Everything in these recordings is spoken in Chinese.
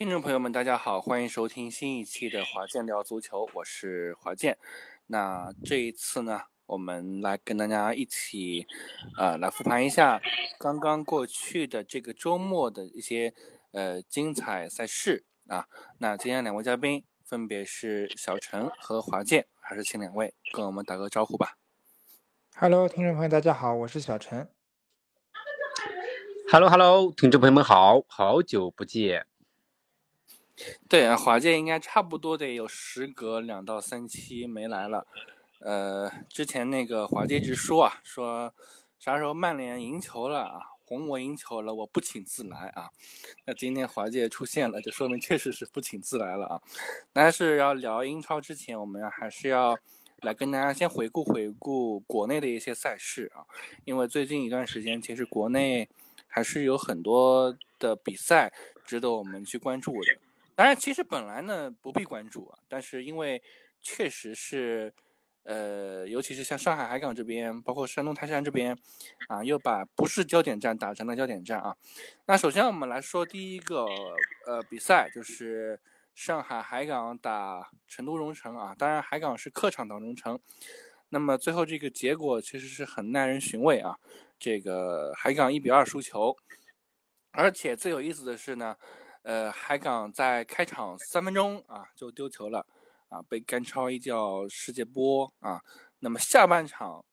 听众朋友们，大家好，欢迎收听新一期的华健聊足球，我是华健。那这一次呢，我们来跟大家一起，呃，来复盘一下刚刚过去的这个周末的一些呃精彩赛事啊。那今天两位嘉宾分别是小陈和华健，还是请两位跟我们打个招呼吧。Hello，听众朋友，大家好，我是小陈。Hello，Hello，听众朋友们好，好久不见。对啊，华健应该差不多得有时隔两到三期没来了。呃，之前那个华健直说啊，说啥时候曼联赢球了啊，红魔赢球了，我不请自来啊。那今天华健出现了，就说明确实是不请自来了啊。但是要聊英超之前，我们还是要来跟大家先回顾回顾国内的一些赛事啊，因为最近一段时间，其实国内还是有很多的比赛值得我们去关注的。当然，其实本来呢不必关注啊，但是因为确实是，呃，尤其是像上海海港这边，包括山东泰山这边，啊，又把不是焦点战打成了焦点战啊。那首先我们来说第一个呃比赛，就是上海海港打成都蓉城啊。当然，海港是客场打蓉城，那么最后这个结果其实是很耐人寻味啊。这个海港一比二输球，而且最有意思的是呢。呃，海港在开场三分钟啊就丢球了，啊，被甘超一脚世界波啊。那么下半场，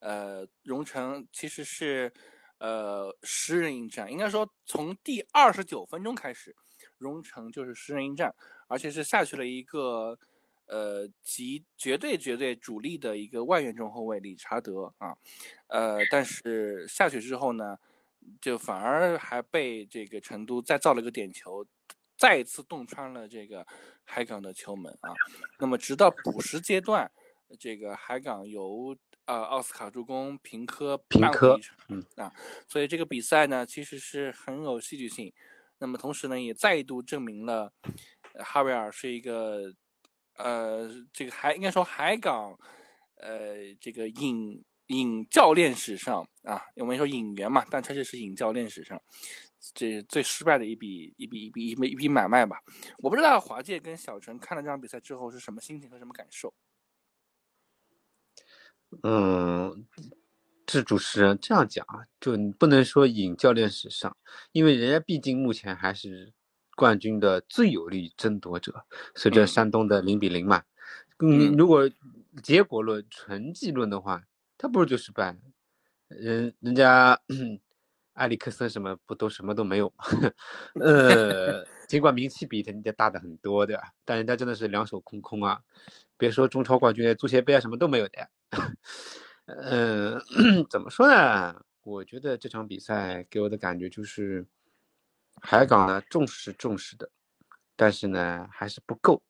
呃，荣城其实是呃十人应战，应该说从第二十九分钟开始，荣城就是十人应战，而且是下去了一个呃极绝对绝对主力的一个外援中后卫理查德啊，呃，但是下去之后呢？就反而还被这个成都再造了个点球，再一次洞穿了这个海港的球门啊。那么直到补时阶段，这个海港由呃奥斯卡助攻平科平科嗯啊，所以这个比赛呢其实是很有戏剧性。那么同时呢也再度证明了哈维尔是一个呃这个还应该说海港呃这个引。引教练史上啊，我们说引援嘛，但确实是引教练史上这最失败的一笔一笔一笔一笔一笔买卖吧。我不知道华界跟小陈看了这场比赛之后是什么心情和什么感受。嗯，这主持人这样讲啊，就你不能说引教练史上，因为人家毕竟目前还是冠军的最有力争夺者，随着山东的零比零嘛。嗯，如果结果论、成绩论的话。他不如就失败，人人家 埃里克森什么不都什么都没有吗？呃，尽管名气比人家大的很多对吧，但人家真的是两手空空啊！别说中超冠军，足协杯啊什么都没有的。嗯 怎么说呢？我觉得这场比赛给我的感觉就是，海港呢重视重视的，但是呢还是不够。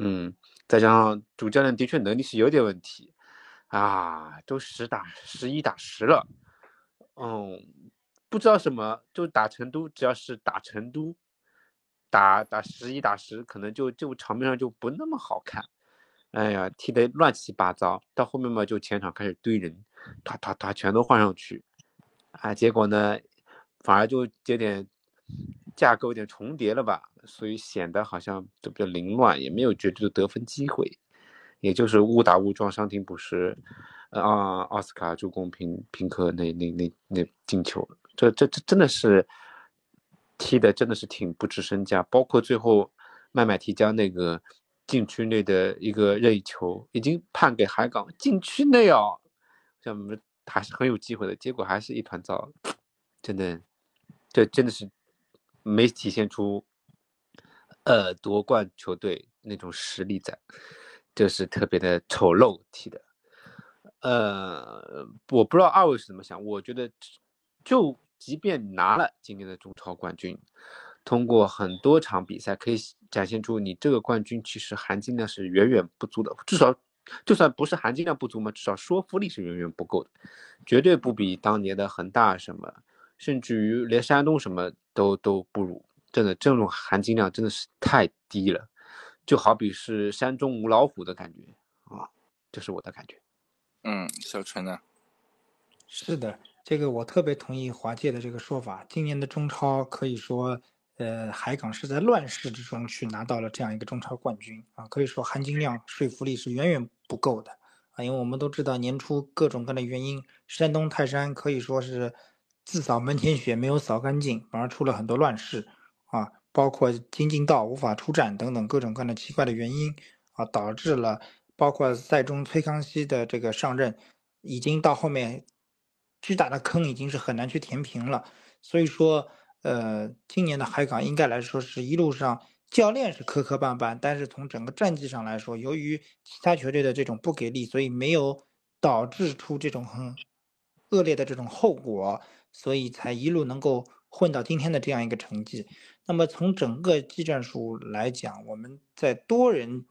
嗯，再加上主教练的确能力是有点问题。啊，都十打十一打十了，嗯，不知道什么，就打成都，只要是打成都，打打十一打十，可能就就场面上就不那么好看。哎呀，踢得乱七八糟，到后面嘛，就前场开始堆人，他他他全都换上去，啊，结果呢，反而就有点架构有点重叠了吧，所以显得好像就比较凌乱，也没有绝对的得分机会。也就是误打误撞伤停补时，啊，奥斯卡助攻平平克那那那那进球，这这这真的是踢的真的是挺不值身价。包括最后麦麦提将那个禁区内的一个任意球，已经判给海港禁区内哦，像我们还是很有机会的，结果还是一团糟，真的，这真的是没体现出呃夺冠球队那种实力在。就是特别的丑陋踢的，呃，我不知道二位是怎么想。我觉得，就即便拿了今年的中超冠军，通过很多场比赛可以展现出你这个冠军其实含金量是远远不足的。至少，就算不是含金量不足嘛，至少说服力是远远不够的，绝对不比当年的恒大什么，甚至于连山东什么都都不如。真的，这种含金量真的是太低了。就好比是山中无老虎的感觉啊，这是我的感觉。嗯，小陈呢？是的，这个我特别同意华界的这个说法。今年的中超可以说，呃，海港是在乱世之中去拿到了这样一个中超冠军啊，可以说含金量、说服力是远远不够的啊，因为我们都知道年初各种各样的原因，山东泰山可以说是自扫门前雪没有扫干净，反而出了很多乱事啊，包括金敬道无法出战等等各种各样的奇怪的原因啊，导致了包括赛中崔康熙的这个上任，已经到后面巨大的坑已经是很难去填平了，所以说，呃，今年的海港应该来说是一路上教练是磕磕绊绊，但是从整个战绩上来说，由于其他球队的这种不给力，所以没有导致出这种很恶劣的这种后果。所以才一路能够混到今天的这样一个成绩。那么从整个技战术来讲，我们在多人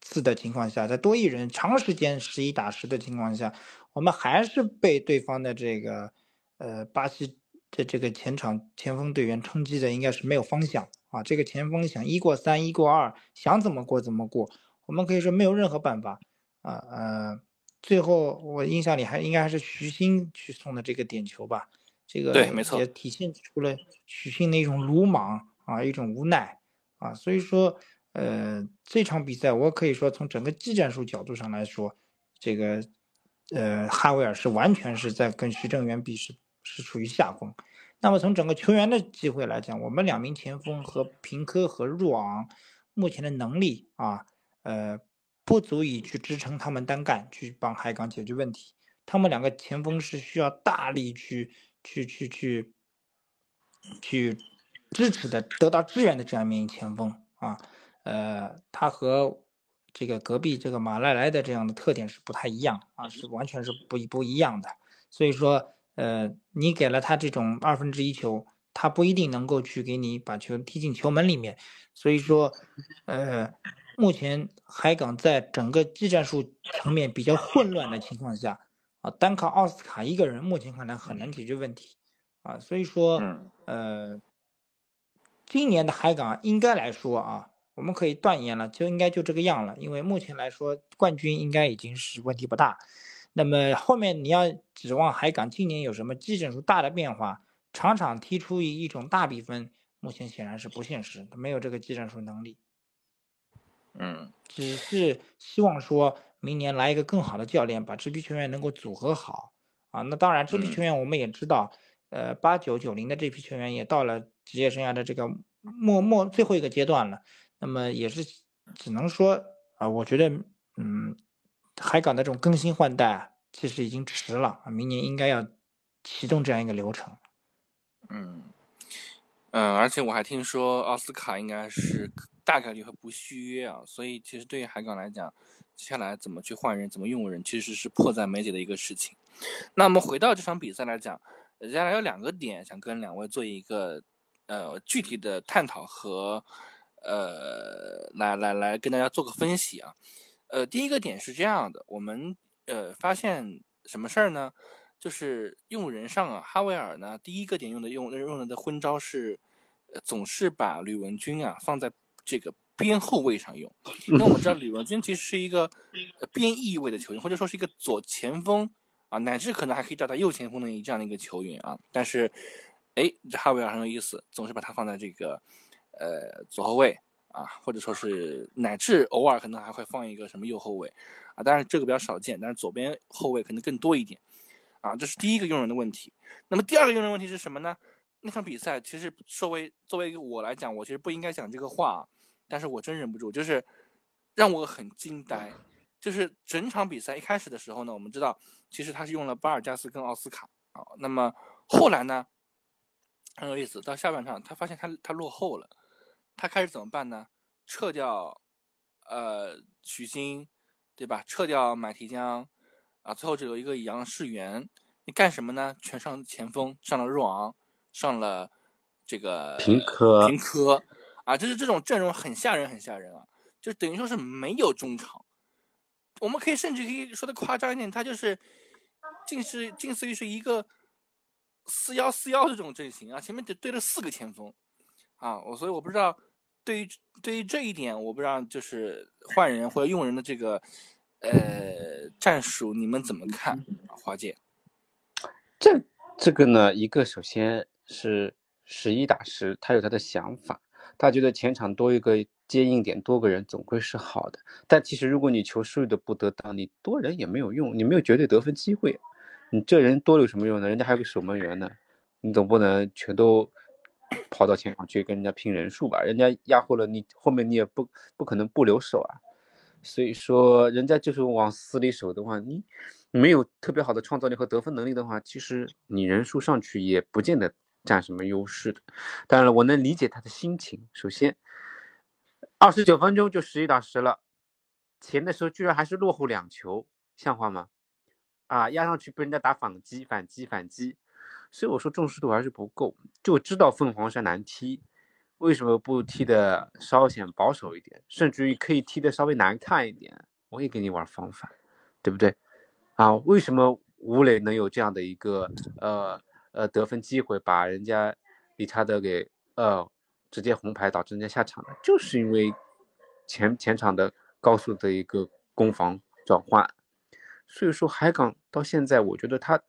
次的情况下，在多一人长时间十一打十的情况下，我们还是被对方的这个呃巴西的这个前场前锋队员冲击的，应该是没有方向啊。这个前锋想一过三，一过二，想怎么过怎么过，我们可以说没有任何办法啊呃。最后我印象里还应该还是徐新去送的这个点球吧。这个对，没错，也体现出了徐昕的一种鲁莽啊，一种无奈啊。所以说，呃，这场比赛我可以说从整个技战术角度上来说，这个呃哈维尔是完全是在跟徐正源比是是处于下风。那么从整个球员的机会来讲，我们两名前锋和平科和若昂目前的能力啊，呃，不足以去支撑他们单干去帮海港解决问题。他们两个前锋是需要大力去。去去去去支持的，得到支援的这样一名前锋啊，呃，他和这个隔壁这个马莱莱的这样的特点是不太一样啊，是完全是不不一样的。所以说，呃，你给了他这种二分之一球，他不一定能够去给你把球踢进球门里面。所以说，呃，目前海港在整个技战术层面比较混乱的情况下。啊，单靠奥斯卡一个人，目前看来很难解决问题，啊，所以说，呃，今年的海港应该来说啊，我们可以断言了，就应该就这个样了，因为目前来说，冠军应该已经是问题不大。那么后面你要指望海港今年有什么基准数大的变化，场场踢出一一种大比分，目前显然是不现实，他没有这个技战术能力。嗯，只是希望说。明年来一个更好的教练，把这批球员能够组合好啊。那当然，这批球员我们也知道，呃，八九九零的这批球员也到了职业生涯的这个末末最后一个阶段了。那么也是只能说啊，我觉得，嗯，海港的这种更新换代其实已经迟了啊。明年应该要启动这样一个流程。嗯嗯，而且我还听说奥斯卡应该是大概率会不续约啊，所以其实对于海港来讲。接下来怎么去换人，怎么用人，其实是迫在眉睫的一个事情。那我们回到这场比赛来讲，接下来有两个点想跟两位做一个呃具体的探讨和呃来来来跟大家做个分析啊。呃，第一个点是这样的，我们呃发现什么事儿呢？就是用人上啊，哈维尔呢第一个点用的用用的的昏招是，总是把吕文君啊放在这个。边后卫上用，那我们知道吕文君其实是一个边翼位的球员，或者说是一个左前锋啊，乃至可能还可以找到右前锋的这样的一个球员啊。但是，哎，这哈维尔很有意思，总是把他放在这个呃左后卫啊，或者说是乃至偶尔可能还会放一个什么右后卫啊。当然这个比较少见，但是左边后卫可能更多一点啊。这是第一个用人的问题。那么第二个用人问题是什么呢？那场比赛其实作为作为我来讲，我其实不应该讲这个话。但是我真忍不住，就是让我很惊呆。就是整场比赛一开始的时候呢，我们知道其实他是用了巴尔加斯跟奥斯卡啊。那么后来呢，很有意思，到下半场他发现他他落后了，他开始怎么办呢？撤掉呃许昕，对吧？撤掉马提江啊，最后只有一个杨世元。你干什么呢？全上前锋，上了若昂，上了这个平科平科。啊，就是这种阵容很吓人，很吓人啊！就等于说是没有中场，我们可以甚至可以说的夸张一点，他就是近似近似于是一个四幺四幺这种阵型啊，前面得对了四个前锋啊，我所以我不知道对于对于这一点，我不知道就是换人或者用人的这个呃战术，你们怎么看？华姐，这这个呢，一个首先是。十一打十，他有他的想法，他觉得前场多一个接应点，多个人总归是好的。但其实如果你球输的不得当，你多人也没有用，你没有绝对得分机会，你这人多有什么用呢？人家还有个守门员呢，你总不能全都跑到前场去跟人家拼人数吧？人家压后了，你后面你也不不可能不留手啊。所以说，人家就是往死里守的话，你没有特别好的创造力和得分能力的话，其实你人数上去也不见得占什么优势的。当然了，我能理解他的心情。首先，二十九分钟就十一打十了，前的时候居然还是落后两球，像话吗？啊，压上去被人家打反击，反击，反击。所以我说重视度还是不够，就知道凤凰山难踢。为什么不踢的稍显保守一点，甚至于可以踢的稍微难看一点？我也给你玩方法，对不对？啊，为什么吴磊能有这样的一个呃呃得分机会，把人家理查德给呃直接红牌导致人家下场呢？就是因为前前场的高速的一个攻防转换。所以说海港到现在，我觉得他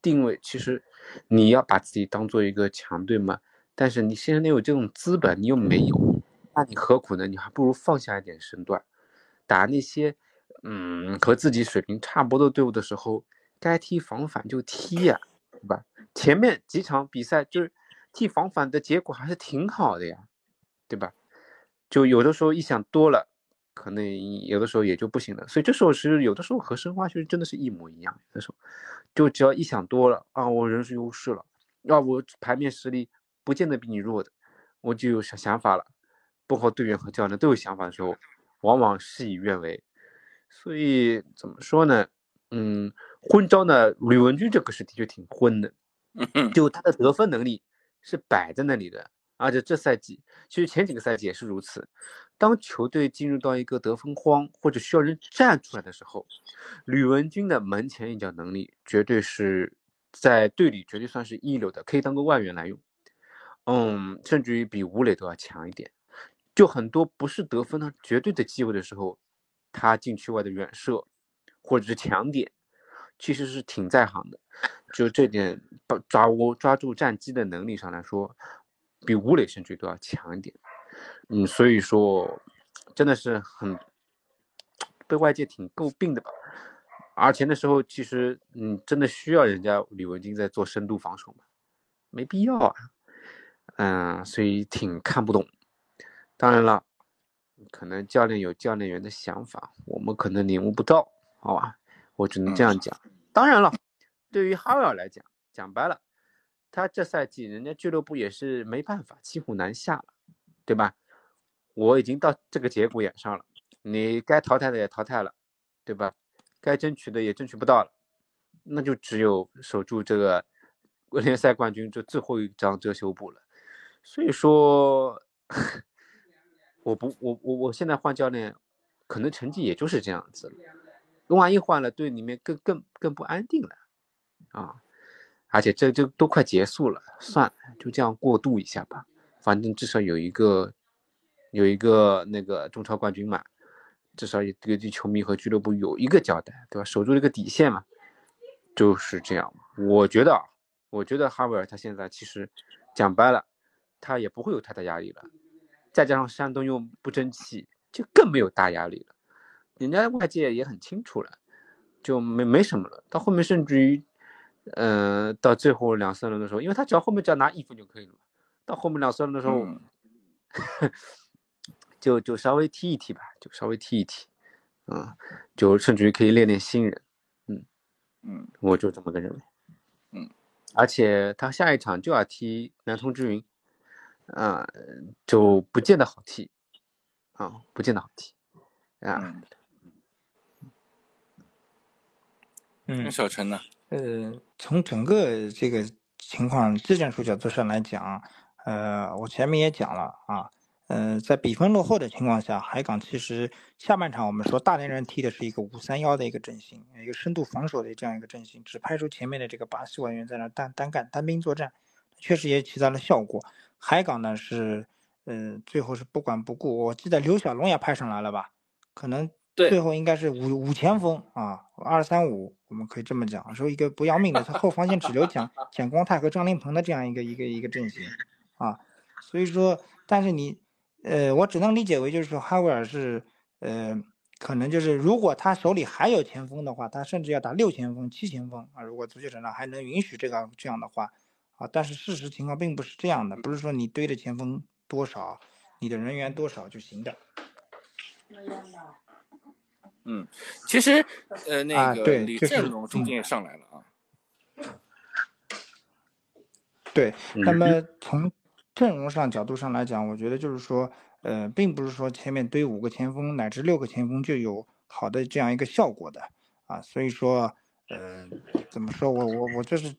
定位其实你要把自己当做一个强队嘛。但是你现在有这种资本，你又没有，那你何苦呢？你还不如放下一点身段，打那些嗯和自己水平差不多的队伍的时候，该踢防反就踢呀，对吧？前面几场比赛就是踢防反的结果还是挺好的呀，对吧？就有的时候一想多了，可能有的时候也就不行了。所以这时候其实有的时候和申花其实真的是一模一样，有的时候就只要一想多了啊，我人数优势了，啊，我牌面实力。不见得比你弱的，我就有想想法了。包括队员和教练都有想法的时候，往往事与愿违。所以怎么说呢？嗯，昏招呢？吕文君这个是的确挺昏的，就他的得分能力是摆在那里的。而且这赛季，其实前几个赛季也是如此。当球队进入到一个得分荒或者需要人站出来的时候，吕文君的门前一脚能力绝对是在队里绝对算是一流的，可以当个外援来用。嗯，甚至于比吴磊都要强一点。就很多不是得分的绝对的机会的时候，他禁区外的远射或者是抢点，其实是挺在行的。就这点把抓握抓住战机的能力上来说，比吴磊甚至都要强一点。嗯，所以说真的是很被外界挺诟病的吧。而且那时候，其实嗯，真的需要人家李文金在做深度防守吗？没必要啊。嗯，所以挺看不懂。当然了，可能教练有教练员的想法，我们可能领悟不到，好吧？我只能这样讲。当然了，对于哈维尔来讲，讲白了，他这赛季人家俱乐部也是没办法，骑虎难下了，对吧？我已经到这个节骨眼上了，你该淘汰的也淘汰了，对吧？该争取的也争取不到了，那就只有守住这个联赛冠军这最后一张遮羞布了。所以说，我不，我我我现在换教练，可能成绩也就是这样子了。万一换了，队里面更更更不安定了啊！而且这这都快结束了，算了，就这样过渡一下吧。反正至少有一个有一个那个中超冠军嘛，至少也对球迷和俱乐部有一个交代，对吧？守住这个底线嘛，就是这样。我觉得，我觉得哈维尔他现在其实讲白了。他也不会有太大压力了，再加上山东又不争气，就更没有大压力了。人家外界也很清楚了，就没没什么了。到后面甚至于，嗯，到最后两三轮的时候，因为他只要后面只要拿一分就可以了嘛。到后面两三轮的时候，就就稍微踢一踢吧，就稍微踢一踢，啊，就甚至于可以练练新人。嗯嗯，我就这么个认为。嗯，而且他下一场就要踢南通之云。啊，就不见得好踢，啊，不见得好踢，啊，嗯，小陈呢？呃，从整个这个情况技战术角度上来讲，呃，我前面也讲了啊，呃，在比分落后的情况下，海港其实下半场我们说大连人踢的是一个五三幺的一个阵型，一个深度防守的这样一个阵型，只派出前面的这个巴西外援在那单单干单兵作战，确实也起到了效果。海港呢是，呃，最后是不管不顾。我记得刘小龙也派上来了吧？可能最后应该是五五前锋啊，二三五，我们可以这么讲，说一个不要命的，他后防线只留蒋蒋光太和张林鹏的这样一个一个一个阵型啊，所以说，但是你，呃，我只能理解为就是说哈维尔是，呃，可能就是如果他手里还有前锋的话，他甚至要打六前锋、七前锋啊。如果足球场上还能允许这个这样的话，啊，但是事实情况并不是这样的，不是说你堆的前锋多少，你的人员多少就行的。嗯，其实，呃，那啊个李振龙中间也上来了啊。对，那嗯么从阵容上角度上来讲，我觉得就是说，呃，并不是说前面堆五个前锋乃至六个前锋就有好的这样一个效果的啊，所以说，呃，怎么说我我我就是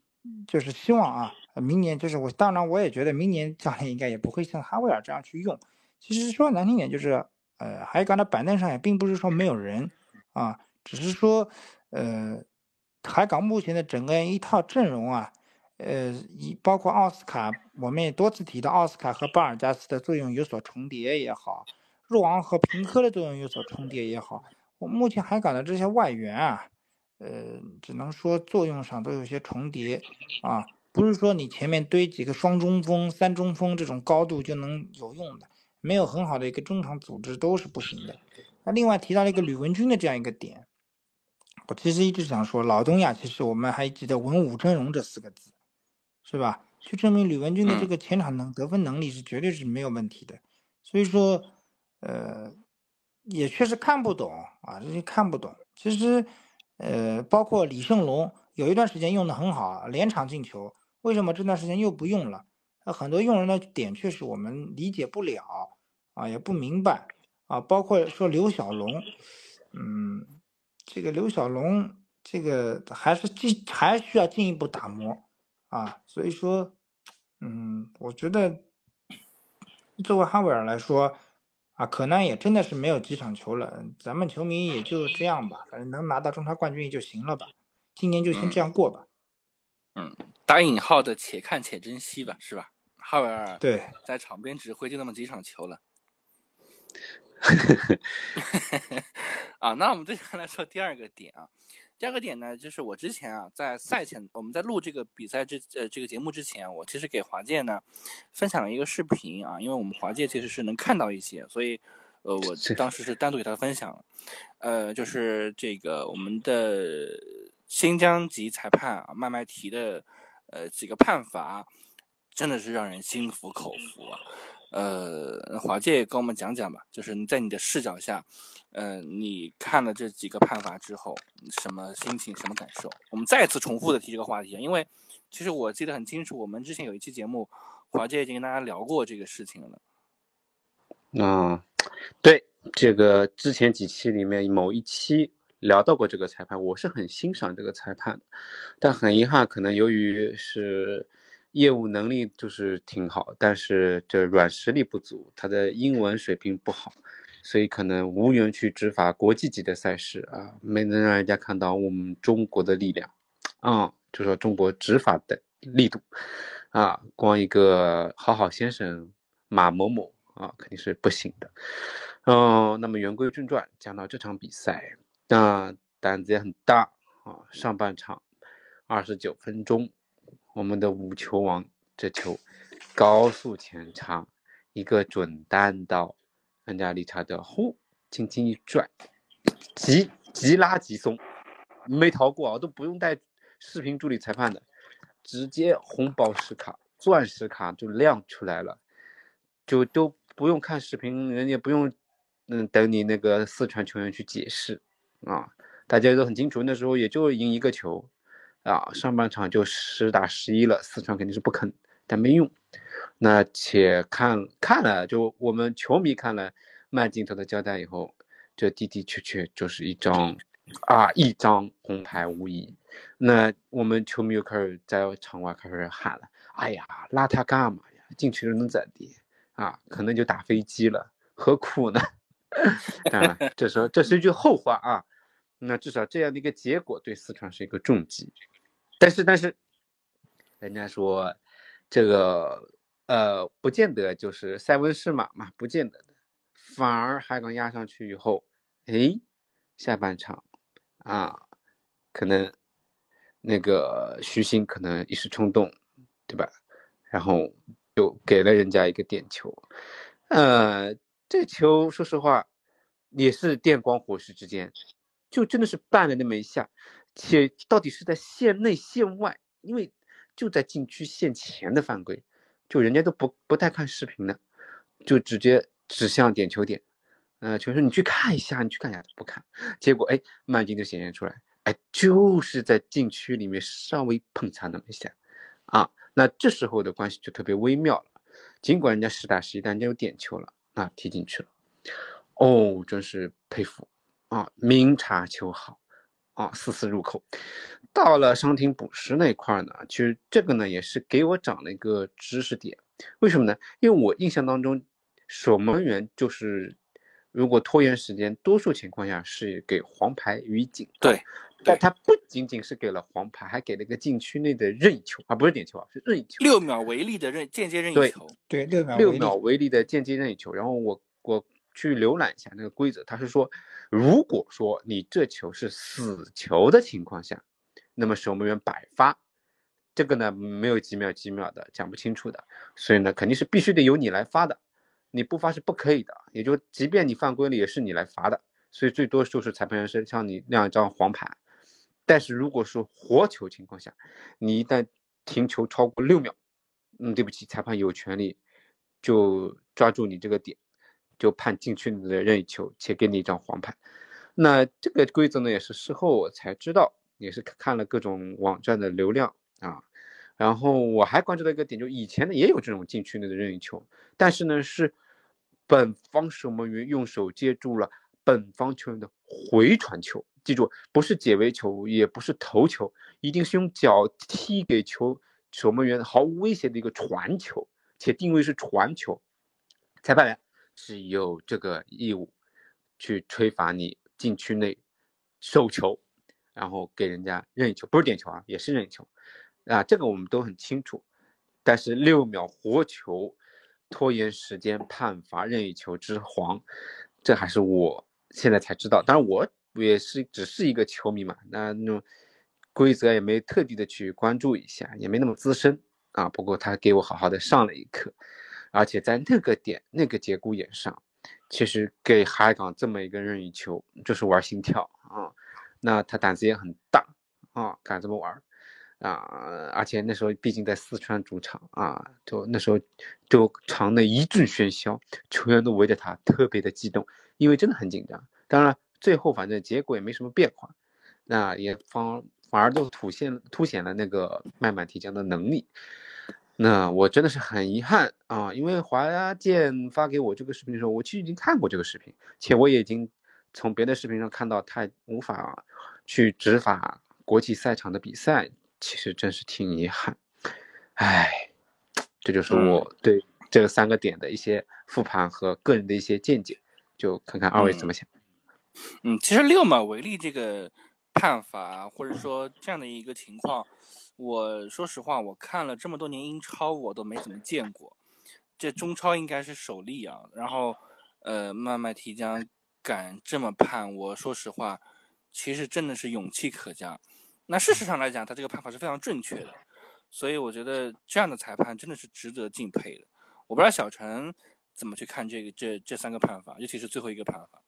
就是希望啊，呃明年就是我当然我也觉得明年教练应该也不会像哈维尔这样去用。其实说难听点就是，呃，海港的板凳上也并不是说没有人啊，只是说，呃，海港目前的整个一套阵容啊。呃，一包括奥斯卡，我们也多次提到奥斯卡和巴尔加斯的作用有所重叠也好，若昂和平科的作用有所重叠也好，我目前海港的这些外援啊，呃，只能说作用上都有些重叠啊，不是说你前面堆几个双中锋、三中锋这种高度就能有用的，没有很好的一个中场组织都是不行的。那另外提到了一个吕文君的这样一个点，我其实一直想说，老东亚其实我们还记得文武峥嵘这四个字。是吧？就证明吕文君的这嗯个前场能得分能力是绝对是没有问题的，所以说，呃，也确实看不懂啊，这些看不懂。其实，呃，包括李胜龙有一段时间用的很好，连场进球，为什么这段时间又不用了？那很多用人的点确实我们理解不了啊，也不明白啊。包括说刘小龙，嗯，这个刘小龙这个还是进还需要进一步打磨。啊，所以说，嗯，我觉得作为哈维尔来说，啊，可能也真的是没有几场球了，咱们球迷也就这样吧，反正能拿到中超冠军也就行了吧，今年就先这样过吧。嗯打引号的“且看且珍惜”吧，是吧？哈维尔对，在场边指挥就那么几场球了。啊，那我们接下来说第二个点啊。第二个点呢，就是我之前啊，在赛前我们在录这个比赛之呃这个节目之前，我其实给华界呢分享了一个视频啊，因为我们华界其实是能看到一些，所以呃我当时是单独给他分享了，呃就是这个我们的新疆籍裁判啊麦麦提的呃几个判罚，真的是让人心服口服啊。呃，华界跟我们讲讲吧，就是你在你的视角下，呃，你看了这几个判罚之后，什么心情，什么感受？我们再次重复的提这个话题，因为其实我记得很清楚，我们之前有一期节目，华界已经跟大家聊过这个事情了。啊，对，这个之前几期里面某一期聊到过这个裁判，我是很欣赏这个裁判，但很遗憾，可能由于是业务能力就是挺好，但是这软实力不足，他的英文水平不好，所以可能无缘去执法国际级的赛事啊，没能让人家看到我们中国的力量，啊，就说中国执法的力度，啊，光一个好好先生马某某。啊，肯定是不行的。嗯，那么言归正传，讲到这场比赛，那胆子也很大啊。上半场二十九分钟，我们的五球王这球高速前插，一个准单刀，人家理查德呼轻轻一拽，急急拉急松，没逃过啊，都不用带视频助理裁判的，直接红宝石卡、钻石卡就亮出来了，就都。不用看视频，人家不用，嗯，等你那个四川球员去解释，啊，大家都很清楚，那时候也就赢一个球，啊，上半场就十打十一了，四川肯定是不肯，但没用。那且看看了，就我们球迷看了慢镜头的交代以后，这的的确确就是一张，啊，一张红牌无疑。那我们球迷又开始在场外开始喊了，哎呀，拉他干嘛呀？进去了能咋地？啊，可能就打飞机了，何苦呢？当然，这时候这是一句后话啊。那至少这样的一个结果对四川是一个重击。但是，但是，人家说这个呃，不见得就是塞翁失马嘛，不见得的。反而海港压上去以后，哎，下半场啊，可能那个徐新可能一时冲动，对吧？然后。就给了人家一个点球。呃，这球说实话也是电光火石之间，就真的是绊了那么一下，且到底是在线内线外，因为就在禁区线前的犯规，就人家都不不带看视频的，就直接指向点球点。呃，球说你去看一下，你去看一下，不看，结果哎，慢镜就显现出来，哎，就是在禁区里面稍微碰擦那么一下，啊，那这时候的关系就特别微妙了。尽管人家实打实，但人家有点球了，啊，踢进去了，哦，真是佩服啊，明察秋毫，啊，丝丝入扣。到了伤停补时那块呢，其实这个呢也是给我长了一个知识点，为什么呢？因为我印象当中，守门员就是。如果拖延时间，多数情况下是给黄牌与警。对，但他不仅仅是给了黄牌，还给了一个禁区内的任意球啊，不是点球啊，是任意球。六秒违例的任间接任意球。对，六秒六秒违例的间接任意球。然后我我去浏览一下那个规则，他是说，如果说你这球是死球的情况下，那么守门员百发。这个呢没有几秒几秒的讲不清楚的，所以呢肯定是必须得由你来发的。你不发是不可以的，也就即便你犯规了，也是你来罚的，所以最多就是裁判员是像你那样一张黄牌。但是如果说活球情况下，你一旦停球超过六秒，嗯，对不起，裁判有权利就抓住你这个点，就判禁区内的任意球，且给你一张黄牌。那这个规则呢，也是事后我才知道，也是看了各种网站的流量啊。然后我还关注到一个点，就以前呢也有这种禁区内的任意球，但是呢是本方守门员用手接住了本方球员的回传球，记住不是解围球，也不是头球，一定是用脚踢给球守门员毫无威胁的一个传球，且定位是传球，裁判员是有这个义务去吹罚你禁区内手球，然后给人家任意球，不是点球啊，也是任意球。啊，这个我们都很清楚，但是六秒活球拖延时间判罚任意球之黄，这还是我现在才知道。当然，我也是只是一个球迷嘛，那那规则也没特地的去关注一下，也没那么资深啊。不过他给我好好的上了一课，而且在那个点那个节骨眼上，其实给海港这么一个任意球就是玩心跳啊，那他胆子也很大啊，敢这么玩。啊，而且那时候毕竟在四川主场啊，就那时候就场内一阵喧嚣，球员都围着他，特别的激动，因为真的很紧张。当然，最后反正结果也没什么变化，那也方反而都凸显凸显了那个慢慢提江的能力。那我真的是很遗憾啊，因为华健发给我这个视频的时候，我其实已经看过这个视频，且我也已经从别的视频上看到他无法去执法国际赛场的比赛。其实真是挺遗憾，唉，这就是我对这三个点的一些复盘和个人的一些见解，就看看二位怎么想。嗯，其实六秒违例这个判罚，或者说这样的一个情况，我说实话，我看了这么多年英超，我都没怎么见过，这中超应该是首例啊。然后，呃，慢慢提江敢这么判，我说实话，其实真的是勇气可嘉。那事实上来讲，他这个判法是非常正确的，所以我觉得这样的裁判真的是值得敬佩的。我不知道小陈怎么去看这个这这三个判法，尤其是最后一个判法。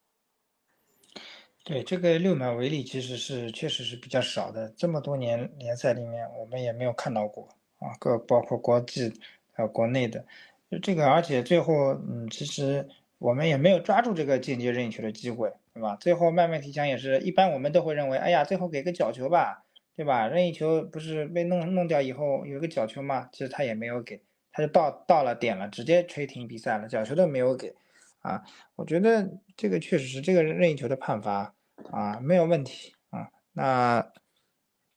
对这个六秒违例，其实是确实是比较少的，这么多年联赛里面我们也没有看到过啊，各包括国际还有国内的，就这个，而且最后嗯，其实我们也没有抓住这个间接任意球的机会，对吧？最后慢慢提枪也是一般，我们都会认为，哎呀，最后给个角球吧。对吧？任意球不是被弄弄掉以后有一个角球吗？其实他也没有给，他就到到了点了，直接吹停比赛了，角球都没有给，啊，我觉得这个确实是这个任意球的判罚啊没有问题啊，那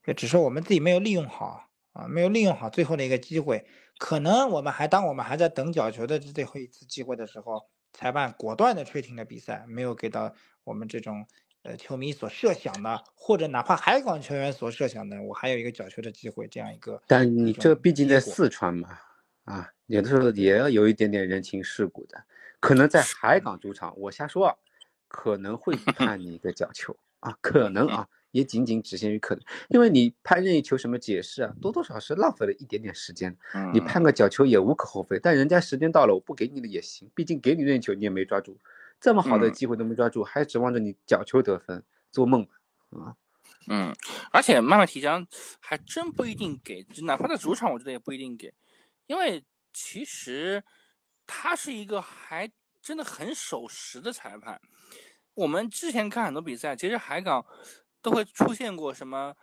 也只是我们自己没有利用好啊，没有利用好最后的一个机会，可能我们还当我们还在等角球的最后一次机会的时候，裁判果断的吹停了比赛，没有给到我们这种。呃，球迷所设想的，或者哪怕海港球员所设想的，我还有一个角球的机会，这样一个。但你这毕竟在四川嘛，啊，有的时候也要有一点点人情世故的。可能在海港主场，我瞎说，可能会判你一个角球啊，可能啊，也仅仅只限于可能，因为你判任意球什么解释啊，多多少少浪费了一点点时间。你嗯。判个角球也无可厚非，但人家时间到了，我不给你了也行，毕竟给你任意球你也没抓住，这么好的嗯。机会都没抓住，还指望着你角球得分，做梦吧啊！嗯，而且曼曼提江还真不一定给，就哪怕在主场，我觉得也不一定给，因为其实他是一个还真的很守时的裁判。我们之前看很多比赛，其实海港都会出现过什么，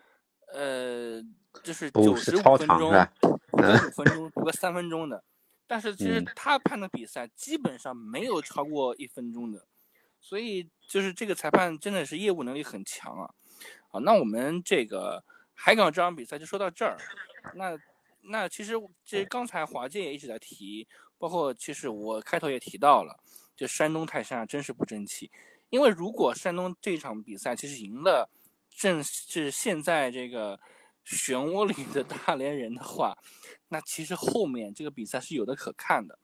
呃，就是九十五分钟长是吧、补个五分钟、补个三分钟的，但是其实嗯他判的比赛基本上没有超过一分钟的，所以就是这个裁判真的是业务能力很强啊。好，那我们这个海港这场比赛就说到这儿。那那其实这刚才华健也一直在提，包括其实我开头也提到了，就山东泰山啊，真是不争气。因为如果山东这场比赛其实赢了，正是现在这个漩涡里的大连人的话，那其实后面这个比赛是有的可看的，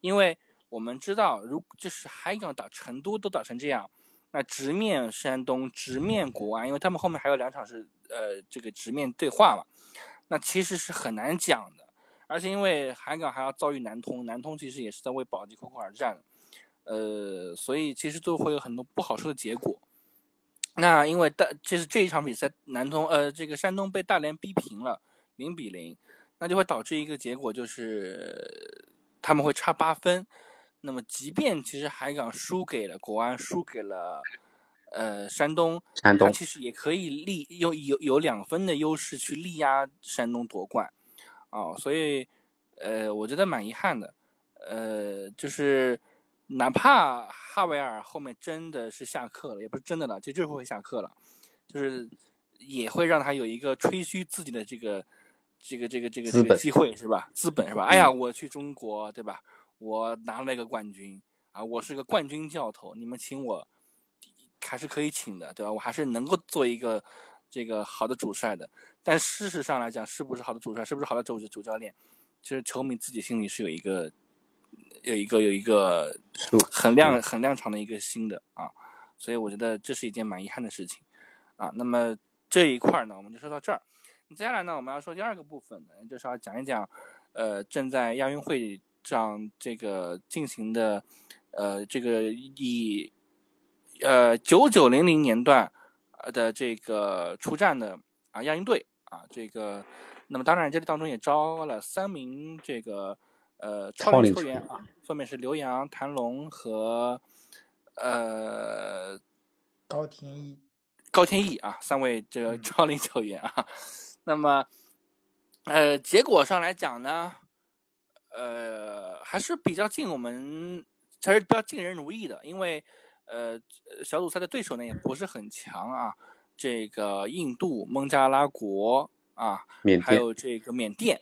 因为我们知道，如就是海港打成都都打成这样。那直面山东，直面国安，因为他们后面还有两场是呃这个直面对话嘛，那其实是很难讲的。而且因为海港还要遭遇南通，南通其实也是在为保级苦苦而战，呃，所以其实都会有很多不好说的结果。那因为大就是这一场比赛，南通呃这个山东被大连逼平了零比零，那就会导致一个结果就是他们会差八分。那么，即便其实海港输给了国安，输给了呃山东，山东其实也可以力用有有两分的优势去力压山东夺冠，啊、所以呃，我觉得蛮遗憾的，呃，就是哪怕哈维尔后面真的是下课了，也不是真的了，就就是会下课了，就是也会让他有一个吹嘘自己的这个这个这个这个这个机会是吧？资本是吧？哎呀，我去中国对吧？我拿了一个冠军啊，我是个冠军教头，你们请我还是可以请的，对吧？我还是能够做一个这个好的主帅的。但事实上来讲，是不是好的主帅，是不是好的主主教练，其实球迷自己心里是有一个有一个有一个很亮很亮长的一个心的啊，所以我觉得这是一件蛮遗憾的事情啊。那么这一块呢，我们就说到这儿。接下来呢，我们要说第二个部分呢，就是要讲一讲，呃，正在亚运会上这个进行的，呃，这个以呃九九零零年段呃的这个出战的啊亚运队啊，这个，那么当然这里当中也招了三名这个呃超龄球球员啊，分别是刘洋、谭龙和呃高天意，高天意啊，三位这个嗯超龄球员啊。那么，呃，结果上来讲呢，呃，还是比较尽我们还是比较尽人如意的，因为呃，小组赛的对手呢也不是很强啊，这个印度、孟加拉国啊，还有这个缅甸。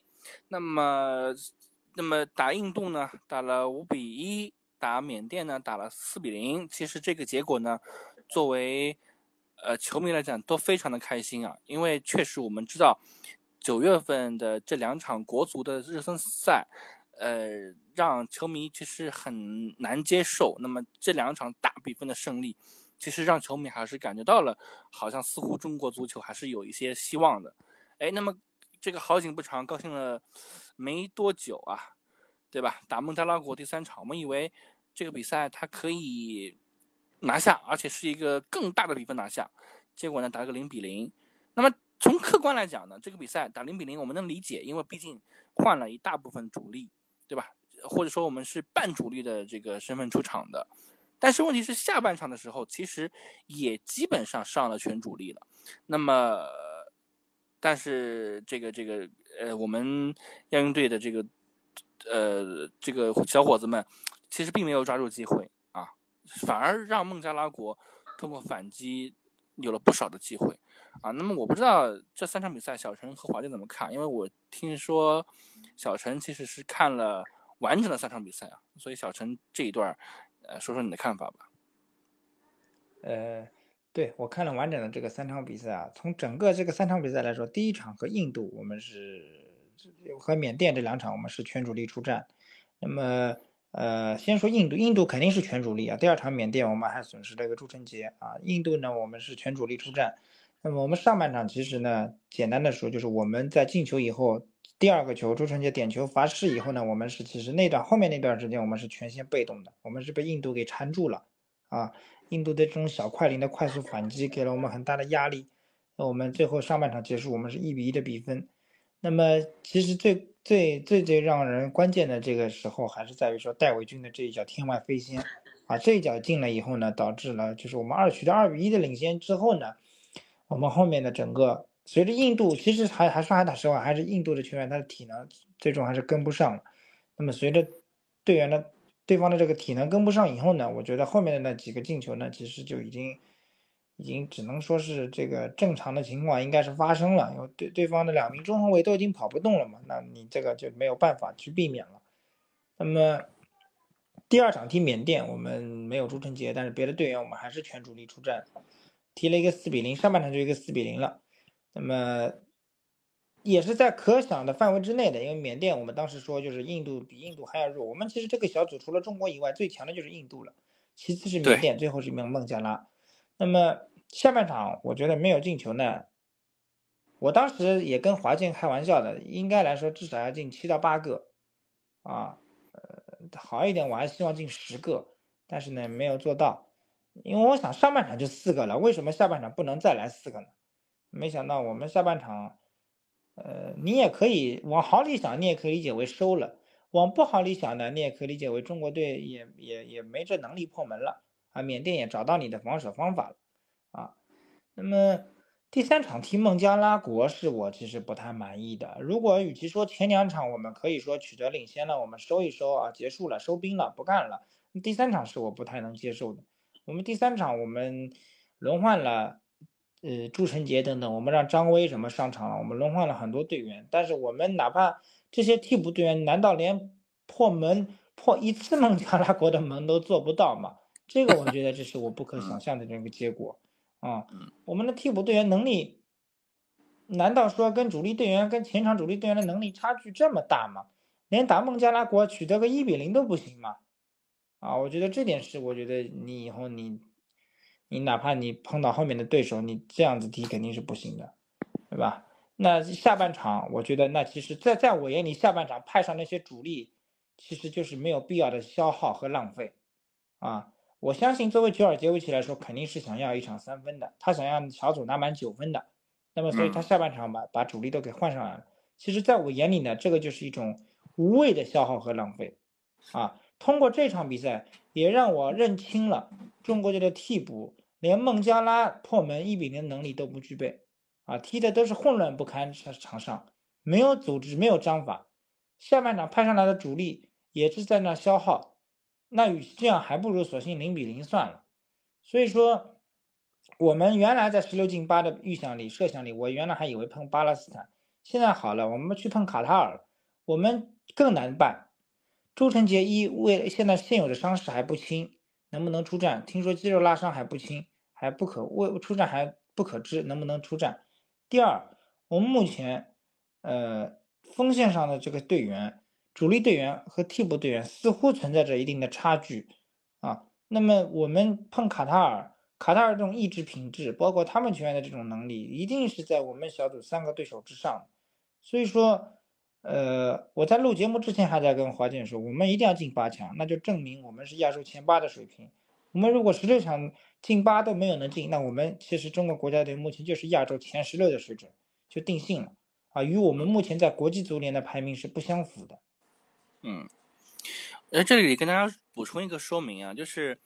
那么，那么打印度呢，打了五比一；打缅甸呢，打了四比零。其实这个结果呢，作为呃球迷来讲都非常的开心啊，因为确实我们知道，九月份的这两场国足的热身赛，呃，让球迷其实很难接受。那么这两场大比分的胜利，其实让球迷还是感觉到了，好像似乎中国足球还是有一些希望的。哎，那么这个好景不长，高兴了没多久啊，对吧？打孟加拉国第三场，我们以为这个比赛他可以拿下，而且是一个更大的比分拿下，结果呢打个零比零。那么从客观来讲呢，这个比赛打零比零我们能理解，因为毕竟换了一大部分主力，对吧？或者说我们是半主力的这个身份出场的。但是问题是下半场的时候，其实也基本上上了全主力了。那么，但是这个这个呃，我们亚运队的这个呃这个小伙子们，其实并没有抓住机会啊，反而让孟加拉国通过反击有了不少的机会啊。那么我不知道这三场比赛小陈和华健怎么看，因为我听说小陈其实是看了完整的三场比赛啊，所以小陈这一段说说你的看法吧。呃，对我看了完整的这个三场比赛啊，从整个这个三场比赛来说，第一场和印度我们是和缅甸这两场我们是全主力出战。那么呃，先说印度，印度肯定是全主力啊。第二场缅甸我们还损失了一个朱晨杰啊，印度呢我们是全主力出战。那么我们上半场其实呢，简单的说就是我们在进球以后，第二个球朱晨杰点球罚失以后呢，我们是其实那段后面那段时间我们是全线被动的，我们是被印度给缠住了啊。印度的这种小快灵的快速反击给了我们很大的压力，那我们最后上半场结束，我们是一比一的比分。那么其实最最最最让人关键的这个时候，还是在于说戴伟军的这一脚天外飞仙，啊，这一脚进了以后呢，导致了就是我们二取得二比一的领先之后呢，我们后面的整个随着印度其实还还说还打实话，还是印度的球员他的体能最终还是跟不上了。那么随着队员的对方的这个体能跟不上以后呢，我觉得后面的那几个进球呢，其实就已经。已经只能说是这个正常的情况应该是发生了，因为对对方的两名中后卫都已经跑不动了嘛，那你这个就没有办法去避免了。那么第二场踢缅甸，我们没有朱晨杰，但是别的队员我们还是全主力出战，踢了一个四比零，上半场就一个四比零了。那么也是在可想的范围之内的，因为缅甸我们当时说就是印度比印度还要弱，我们其实这个小组除了中国以外最强的就是印度了，其次是缅甸，最后是孟孟加拉。那么下半场我觉得没有进球呢，我当时也跟华健开玩笑的，应该来说至少要进七到八个，啊，呃，好一点我还希望进十个，但是呢没有做到，因为我想上半场就四个了，为什么下半场不能再来四个呢？没想到我们下半场，呃，你也可以往好里想，你也可以理解为收了；往不好里想呢，你也可以理解为中国队也也也没这能力破门了。啊，缅甸也找到你的防守方法了，啊，那么第三场踢孟加拉国是我其实不太满意的。如果与其说前两场我们可以说取得领先了，我们收一收啊，结束了，收兵了，不干了。第三场是我不太能接受的。我们第三场我们轮换了，呃，朱晨杰等等，我们让张威什么上场了，我们轮换了很多队员，但是我们哪怕这些替补队员，难道连破门破一次孟加拉国的门都做不到吗？这个我觉得这是我不可想象的这个结果啊！我们的替补队员能力，难道说跟主力队员、跟前场主力队员的能力差距这么大吗？连打孟加拉国取得个一比零都不行吗？啊，我觉得这点是，我觉得你以后你，你哪怕你碰到后面的对手，你这样子踢肯定是不行的，对吧？那下半场，我觉得那其实，在在我眼里，下半场派上那些主力，其实就是没有必要的消耗和浪费，啊。我相信，作为吉尔杰维奇来说，肯定是想要一场三分的，他想要小组拿满九分的。那么，所以他下半场把把主力都给换上来了。其实，在我眼里呢，这个就是一种无谓的消耗和浪费。啊，通过这场比赛，也让我认清了中国队的替补连孟加拉破门一比零能力都不具备，啊，踢的都是混乱不堪，场上没有组织，没有章法。下半场派上来的主力也是在那消耗。那与其这样，还不如索性零比零算了。所以说，我们原来在十六进八的预想里、设想里，我原来还以为碰巴勒斯坦，现在好了，我们去碰卡塔尔，我们更难办。朱晨杰一为现在现有的伤势还不轻，能不能出战？听说肌肉拉伤还不轻，还不可未出战还不可知能不能出战。第二，我们目前呃锋线上的这个队员。主力队员和替补队员似乎存在着一定的差距，啊，那么我们碰卡塔尔，卡塔尔这种意志品质，包括他们球员的这种能力，一定是在我们小组三个对手之上。所以说，呃，我在录节目之前还在跟华健说，我们一定要进八强，那就证明我们是亚洲前八的水平。我们如果十六强进八都没有能进，那我们其实中国国家队目前就是亚洲前十六的水准，就定性了，啊，与我们目前在国际足联的排名是不相符的。嗯，呃，这里跟大家补充一个说明啊，就是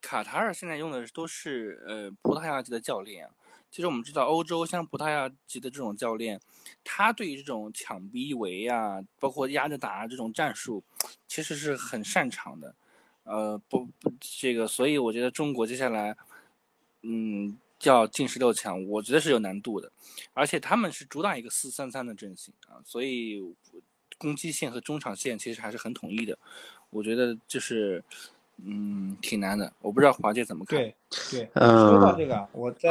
卡塔尔现在用的都是呃葡萄牙籍的教练。其实我们知道，欧洲像葡萄牙籍的这种教练，他对于这种抢逼围啊，包括压着打这种战术，其实是很擅长的。呃，不不，这个，所以我觉得中国接下来，嗯，要进十六强，我觉得是有难度的。而且他们是主打一个四三三的阵型啊，所以。攻击线和中场线其实还是很统一的，我觉得就是，嗯，挺难的。我不知道华姐怎么看。对对，说到这个，我再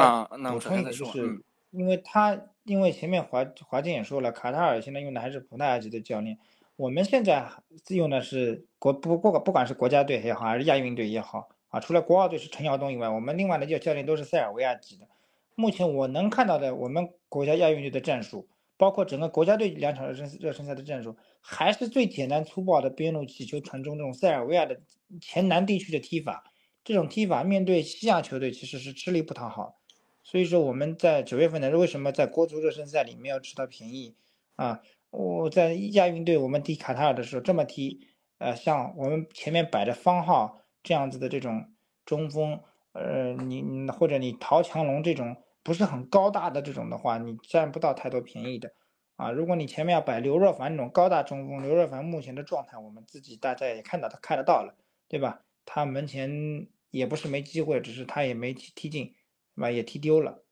补充一点，就是因为他因为前面华华姐也说了，卡塔尔现在用的还是葡萄牙籍的教练，我们现在用的是国不不不管是国家队也好，还是亚运队也好啊，除了国奥队是陈晓东以外，我们另外的教教练都是塞尔维亚籍的。目前我能看到的，我们国家亚运队的战术，包括整个国家队两场热身热身赛的战术，还是最简单粗暴的边路起球传中这种塞尔维亚的前南地区的踢法。这种踢法面对西亚球队其实是吃力不讨好。所以说我们在九月份呢，为什么在国足热身赛里面要吃到便宜啊？我在亚运队我们踢卡塔尔的时候这么踢，呃，像我们前面摆着方浩这样子的这种中锋。呃，你或者你陶强龙这种不是很高大的这种的话，你占不到太多便宜的，啊，如果你前面要摆刘若凡这种高大中锋，刘若凡目前的状态我们自己大家也看到他看得到了，对吧？他门前也不是没机会，只是他也没踢踢进，对吧？也踢丢了。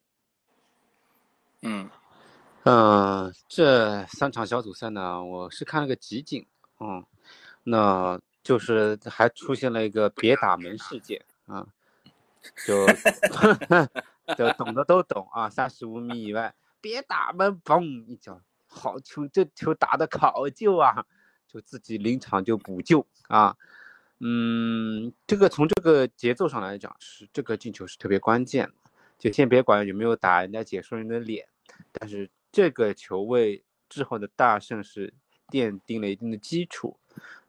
嗯，嗯，这三场小组赛呢，我是看了个集锦，嗯，那就是还出现了一个别打门事件啊。就 就懂的都懂啊，三十五米以外别打门，嘣一脚，好球，这球打的考究啊，就自己临场就补救啊，嗯，这个从这个节奏上来讲是这个进球是特别关键的，就先别管有没有打人家解说人的脸，但是这个球为之后的大胜是奠定了一定的基础，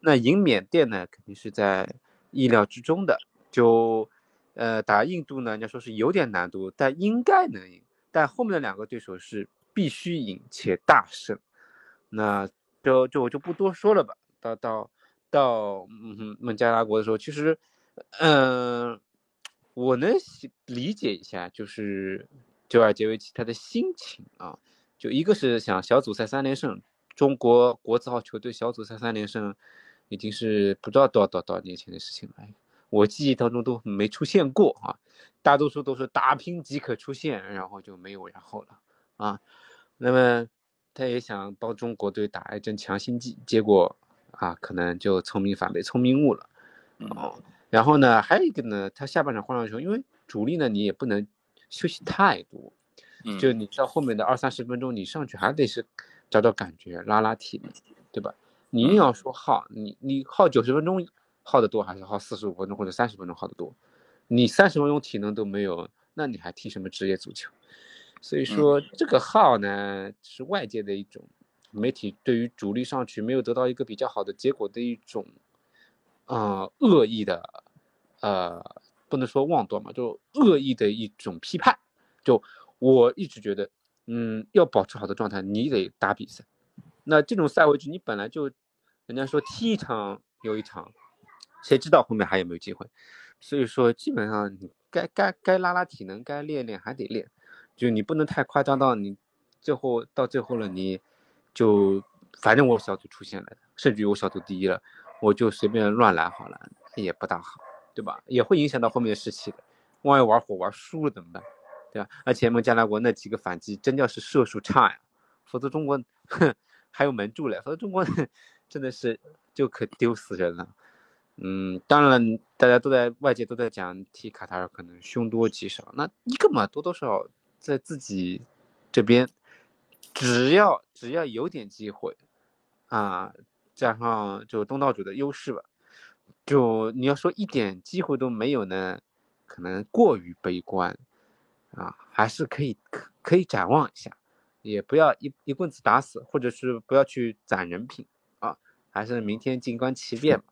那赢缅甸呢肯定是在意料之中的，就。呃，打印度呢，人家说是有点难度，但应该能赢。但后面的两个对手是必须赢且大胜，那就就我就不多说了吧。到到到，嗯，孟加拉国的时候，其实，嗯，我能理解一下，就是久尔杰维奇他的心情啊，就一个是想小组赛三连胜，中国国字号球队小组赛三连胜，已经是不知道多少多少多少年前的事情了。我记忆当中都没出现过啊，大多数都是打拼即可出现，然后就没有然后了啊。那么他也想帮中国队打一针强心剂，结果啊，可能就聪明反被聪明误了。哦，然后呢，还有一个呢，他下半场换上球，因为主力呢你也不能休息太多，就你到后面的二三十分钟，你上去还得是找找感觉，拉拉体力，对吧？你硬要说耗，你你耗九十分钟。耗得多还是耗四十五分钟或者三十分钟耗得多？你三十分钟体能都没有，那你还踢什么职业足球？所以说这个耗呢，是外界的一种媒体对于主力上去没有得到一个比较好的结果的一种啊恶意的呃不能说妄断嘛，就恶意的一种批判。就我一直觉得，嗯，要保持好的状态，你得打比赛。那这种赛位置你本来就人家说踢一场有一场。谁知道后面还有没有机会？所以说，基本上你该该该拉拉体能，该练练还得练，就你不能太夸张到你最后到最后了，你就反正我小组出现了，甚至于我小组第一了，我就随便乱来好了，也不大好，对吧？也会影响到后面的士气的。万一玩火玩输了怎么办？对吧？而且孟加拉国那几个反击真叫是射术差呀，否则中国哼还有门柱嘞，否则中国真的是就可丢死人了。嗯，当然，大家都在外界都在讲踢卡塔尔可能凶多吉少，那一个嘛，多多少少在自己这边，只要只要有点机会，啊，加上就东道主的优势吧，就你要说一点机会都没有呢，可能过于悲观，啊，还是可以可可以展望一下，也不要一一棍子打死，或者是不要去攒人品啊，还是明天静观其变吧。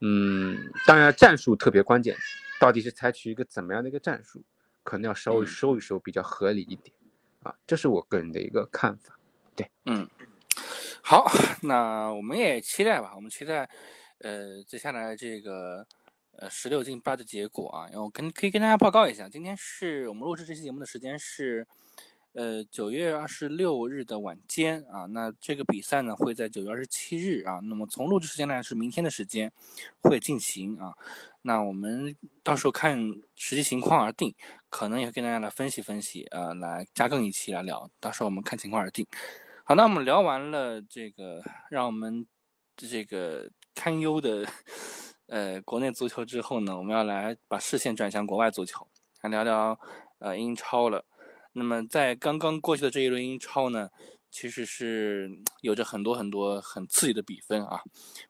嗯，当然战术特别关键，到底是采取一个怎么样的一个战术，可能要稍微收一收比较合理一点，啊，这是我个人的一个看法。对，嗯，好，那我们也期待吧，我们期待，呃，接下来这个，呃，十六进八的结果啊，然后跟可以跟大家报告一下，今天是我们录制这期节目的时间是。呃，九月二十六日的晚间啊，那这个比赛呢会在九月二十七日啊，那么从录制时间来是明天的时间会进行啊，那我们到时候看实际情况而定，可能也会跟大家来分析分析，呃，来加更一期来聊，到时候我们看情况而定。好，那我们聊完了这个让我们这个堪忧的呃国内足球之后呢，我们要来把视线转向国外足球，来聊聊呃英超了。那么在刚刚过去的这一轮英超呢，其实是有着很多很多很刺激的比分啊，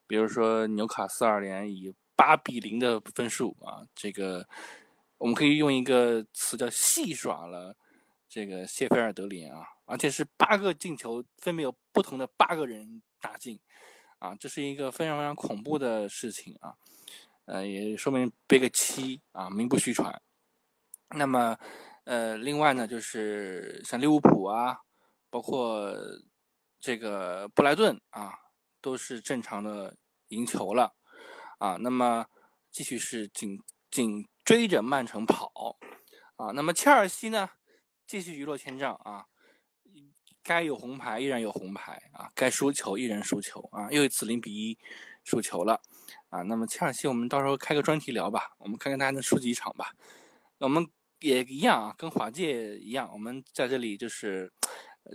比如说纽卡斯尔联以八比零的分数啊，这个我们可以用一个词叫戏耍了这个谢菲尔德联啊，而且是八个进球分别有不同的八个人打进，啊，这是一个非常非常恐怖的事情啊，呃，也说明贝克七啊名不虚传。那么，呃，另外呢，就是像利物浦啊，包括这个布莱顿啊，都是正常的赢球了，啊，那么继续是紧紧追着曼城跑，啊，那么切尔西呢，继续一落千丈啊，该有红牌依然有红牌啊，该输球依然输球啊，又一次零比一输球了，啊，那么切尔西我们到时候开个专题聊吧，我们看看他能输几场吧，我们。也一样啊，跟华界一样，我们在这里就是，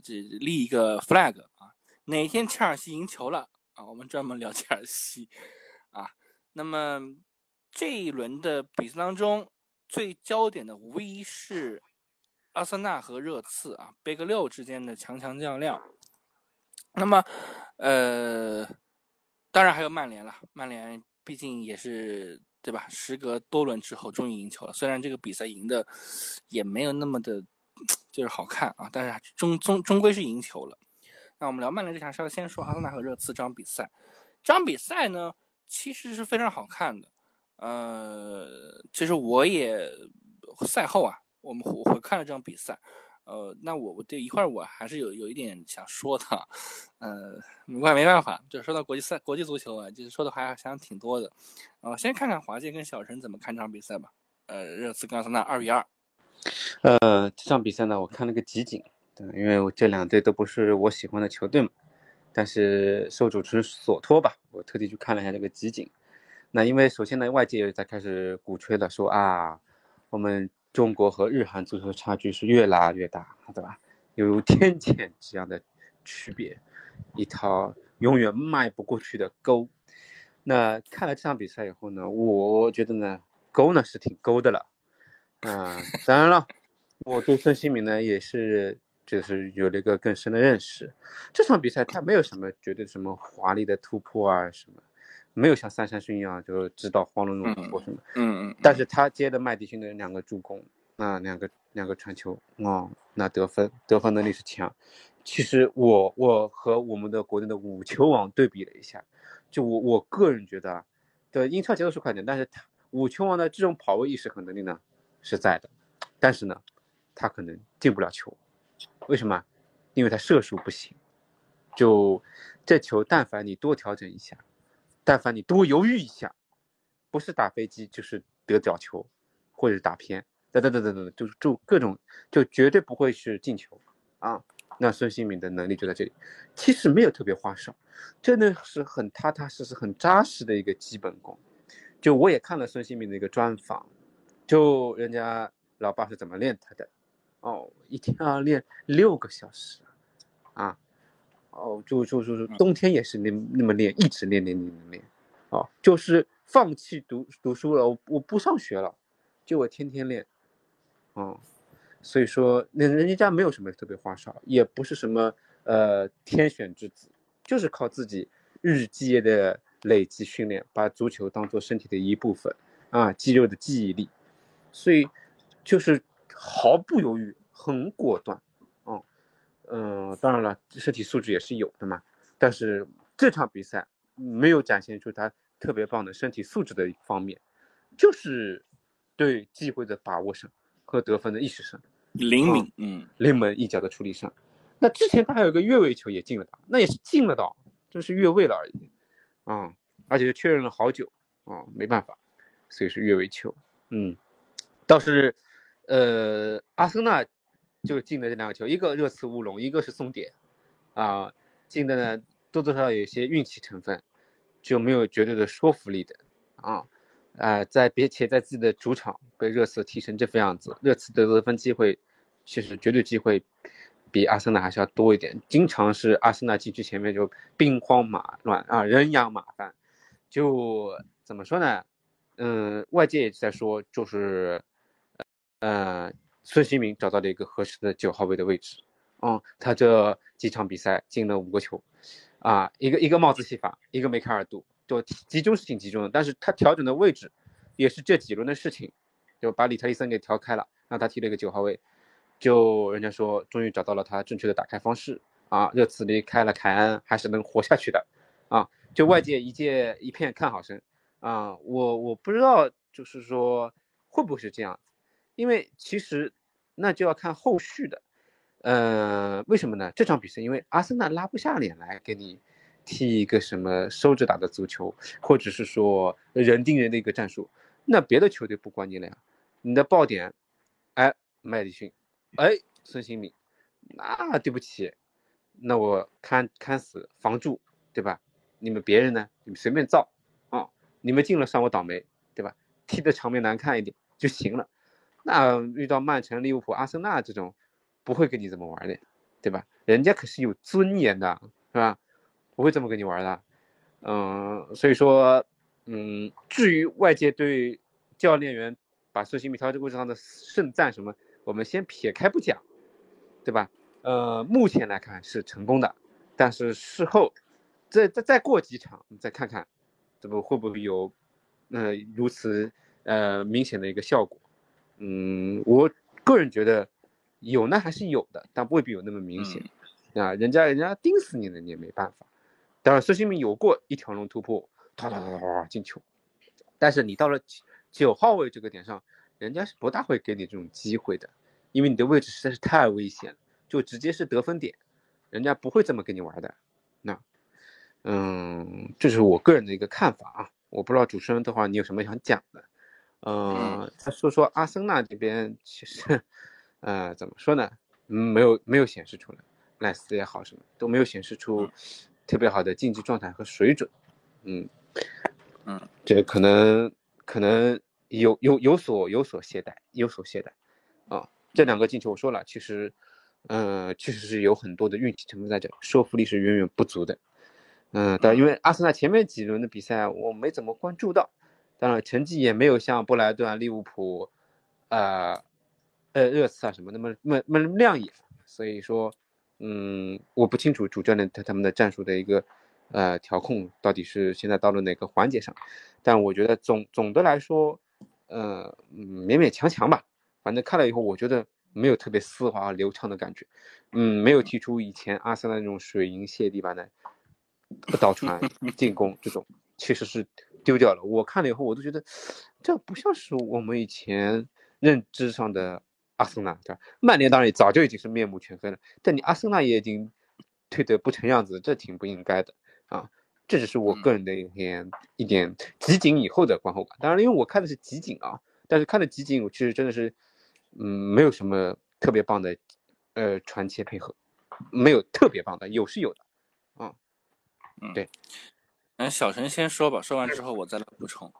这立一个 flag 啊，哪天切尔西赢球了啊，我们专门聊切尔西啊。那么这一轮的比赛当中，最焦点的无疑是阿森纳和热刺啊，，Big 六之间的强强较量。那么，呃，当然还有曼联了，曼联毕竟也是。对吧？时隔多轮之后，终于赢球了。虽然这个比赛赢的也没有那么的，就是好看啊，但是终终终归是赢球了。那我们聊曼联这场，稍微先说阿森纳和热刺这场比赛。这场比赛呢，其实是非常好看的。呃，其实我也赛后啊，我们我回看了这场比赛。呃，那我我对一会儿我还是有有一点想说的，呃，没办没办法，就说到国际赛国际足球啊，就是说的还想挺多的，啊，先看看华健跟小陈怎么看这场比赛吧。呃，热刺跟阿森纳二比二。呃，这场比赛呢，我看了个集锦，对，因为我这两队都不是我喜欢的球队嘛，但是受主持人所托吧，我特地去看了一下这个集锦。那因为首先呢，外界也在开始鼓吹了，说啊，我们。中国和日韩足球的差距是越拉越大，对吧？犹如天堑这样的区别，一条永远迈不过去的沟。那看了这场比赛以后呢，我觉得呢，沟呢是挺沟的了。啊，当然了，我对孙兴民呢也是就是有了一个更深的认识。这场比赛他没有什么绝对什么华丽的突破啊什么。没有像三山勋一样就知道黄龙龙或什么，嗯嗯，但是他接的麦迪逊的两个助攻，那，两个两个传球，哦，那得分得分能力是强。其实我我和我们的国内的五球王对比了一下，就我我个人觉得，对英超节奏是快点，但是他五球王的这种跑位意识和能力呢是在的，但是呢，他可能进不了球，为什么？因为他射术不行，就这球但凡你多调整一下。但凡你多犹豫一下，不是打飞机就是得角球，或者是打偏，等等等等等，就是就各种就绝对不会是进球啊。那孙兴敏的能力就在这里，其实没有特别花哨，真的是很踏踏实实、很扎实的一个基本功。就我也看了孙兴敏的一个专访，就人家老爸是怎么练他的，哦，一天要练六个小时啊。哦，就就就是冬天也是那那么练，一直练练练练练，哦，就是放弃读读书了，我我不上学了，就我天天练，哦，所以说那人家家没有什么特别花哨，也不是什么呃天选之子，就是靠自己日积月的累积训练，把足球当做身体的一部分啊，肌肉的记忆力，所以就是毫不犹豫，很果断。嗯，当然了，身体素质也是有的嘛。但是这场比赛没有展现出他特别棒的身体素质的一方面，就是对机会的把握上和得分的意识上灵敏，嗯，临门一脚的处理上。那之前他还有个越位球也进了的，那也是进了的，就是越位了而已。啊，而且确认了好久啊，没办法，所以是越位球。嗯，倒是，呃，阿森纳。就进的这两个球，一个热刺乌龙，一个是松点，啊，进的呢多多少少有些运气成分，就没有绝对的说服力的，啊，呃，在别且在自己的主场被热刺踢成这副样子，热刺的得分机会其实绝对机会比阿森纳还是要多一点，经常是阿森纳禁区前面就兵荒马乱啊，人仰马翻，就怎么说呢？嗯，外界也在说，就是，呃。孙兴民找到了一个合适的九号位的位置，嗯，他这几场比赛进了五个球，啊，一个一个帽子戏法，一个梅开二度，就集中是挺集中的，但是他调整的位置，也是这几轮的事情，就把里特利森给调开了，让他踢了一个九号位，就人家说终于找到了他正确的打开方式啊，热刺离开了凯恩还是能活下去的。啊，就外界一界一片看好声。啊，我我不知道就是说会不会是这样，因为其实那就要看后续的，呃，为什么呢？这场比赛因为阿森纳拉不下脸来给你踢一个什么收着打的足球，或者是说人盯人的一个战术，那别的球队不管你了呀，你的爆点，哎，麦迪逊。哎，孙兴敏，那对不起，那我看看死防住，对吧？你们别人呢？你们随便造啊！你们进了算我倒霉，对吧？踢的场面难看一点就行了。那遇到曼城、利物浦、阿森纳这种，不会跟你这么玩的，对吧？人家可是有尊严的，是吧？不会这么跟你玩的。嗯，所以说，嗯，至于外界对教练员把孙兴民挑这个位置上的盛赞什么？我们先撇开不讲，对吧？呃，目前来看是成功的，但是事后再再再过几场，再看看，这不会不会有，呃，如此呃明显的一个效果？嗯，我个人觉得有呢还是有的，但未必有那么明显。啊，人家人家盯死你了，你也没办法。当然，孙兴民有过一条龙突破，哒哒哒哒进球，但是你到了九号位这个点上。人家是不大会给你这种机会的，因为你的位置实在是太危险了，就直接是得分点，人家不会这么跟你玩的。那，嗯，这是我个人的一个看法啊，我不知道主持人的话你有什么想讲的？嗯，他说说阿森纳这边，其实，呃，怎么说呢？没有没有显示出来，赖斯也好什么都没有显示出特别好的竞技状态和水准。嗯嗯，这可能可能。有有有所有所懈怠，有所懈怠，啊，这两个进球我说了，其实，嗯，确实是有很多的运气成分在这，说服力是远远不足的，嗯，但因为阿森纳前面几轮的比赛我没怎么关注到，当然成绩也没有像布莱顿、利物浦，呃，呃，热刺啊什么那么那么那么亮眼，所以说，嗯，我不清楚主教练他他们的战术的一个，呃，调控到底是现在到了哪个环节上，但我觉得总总的来说。呃，勉勉强强吧，反正看了以后，我觉得没有特别丝滑流畅的感觉，嗯，没有踢出以前阿森纳那种水银泻地般的倒传 进攻，这种其实是丢掉了。我看了以后，我都觉得这不像是我们以前认知上的阿森纳，对吧？曼联当然早就已经是面目全非了，但你阿森纳也已经退得不成样子，这挺不应该的啊。这只是我个人的一点一点集锦以后的观后感。当然，因为我看的是集锦啊，但是看的集锦，我其实真的是，嗯，没有什么特别棒的，呃，传切配合，没有特别棒的，有是有的，啊，嗯，对。那小陈先说吧，说完之后我再来补充。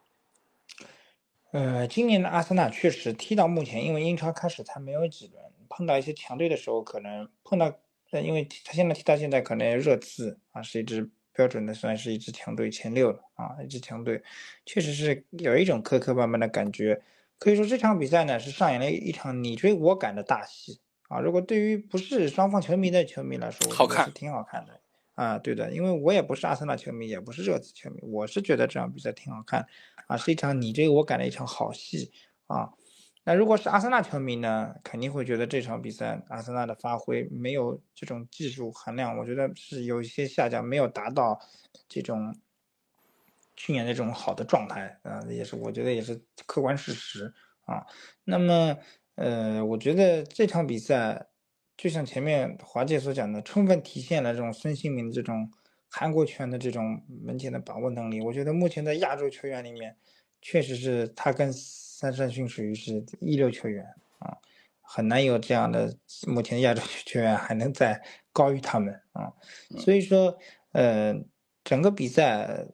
呃，今年的阿森纳确实踢到目前，因为英超开始才没有几轮，碰到一些强队的时候，可能碰到，呃，因为他现在踢到现在，可能热刺啊是一支。标准的算是一支强队前六了啊，一支强队，确实是有一种磕磕绊绊的感觉。可以说这场比赛呢是上演了一场你追我赶的大戏啊。如果对于不是双方球迷的球迷来说，我觉得是挺好看的啊。对的，因为我也不是阿森纳球迷，也不是热刺球迷，我是觉得这场比赛挺好看啊，是一场你追我赶的一场好戏啊。那如果是阿森纳球迷呢，肯定会觉得这场比赛阿森纳的发挥没有这种技术含量，我觉得是有一些下降，没有达到这种去年那种好的状态啊，也是我觉得也是客观事实啊。那么，呃，我觉得这场比赛就像前面华姐所讲的，充分体现了这种孙兴民这种韩国拳的这种门前的把握能力。我觉得目前在亚洲球员里面，确实是他跟。三山勋属于是一流球员啊，很难有这样的目前亚洲球员还能再高于他们啊，所以说，呃，整个比赛，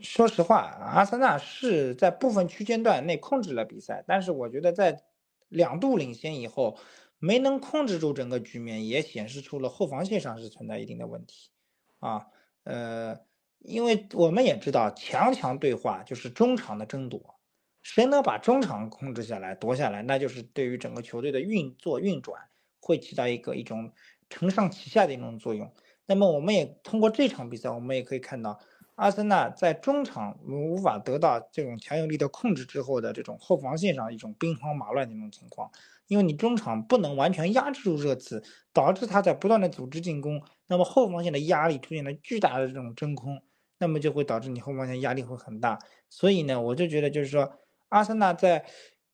说实话，阿森纳是在部分区间段内控制了比赛，但是我觉得在两度领先以后，没能控制住整个局面，也显示出了后防线上是存在一定的问题啊，呃，因为我们也知道强强对话就是中场的争夺。谁能把中场控制下来、夺下来，那就是对于整个球队的运作运转会起到一个一种承上启下的一种作用。那么，我们也通过这场比赛，我们也可以看到，阿森纳在中场无法得到这种强有力的控制之后的这种后防线上一种兵荒马乱的一种情况，因为你中场不能完全压制住热刺，导致他在不断的组织进攻，那么后防线的压力出现了巨大的这种真空，那么就会导致你后防线压力会很大。所以呢，我就觉得就是说，阿森纳在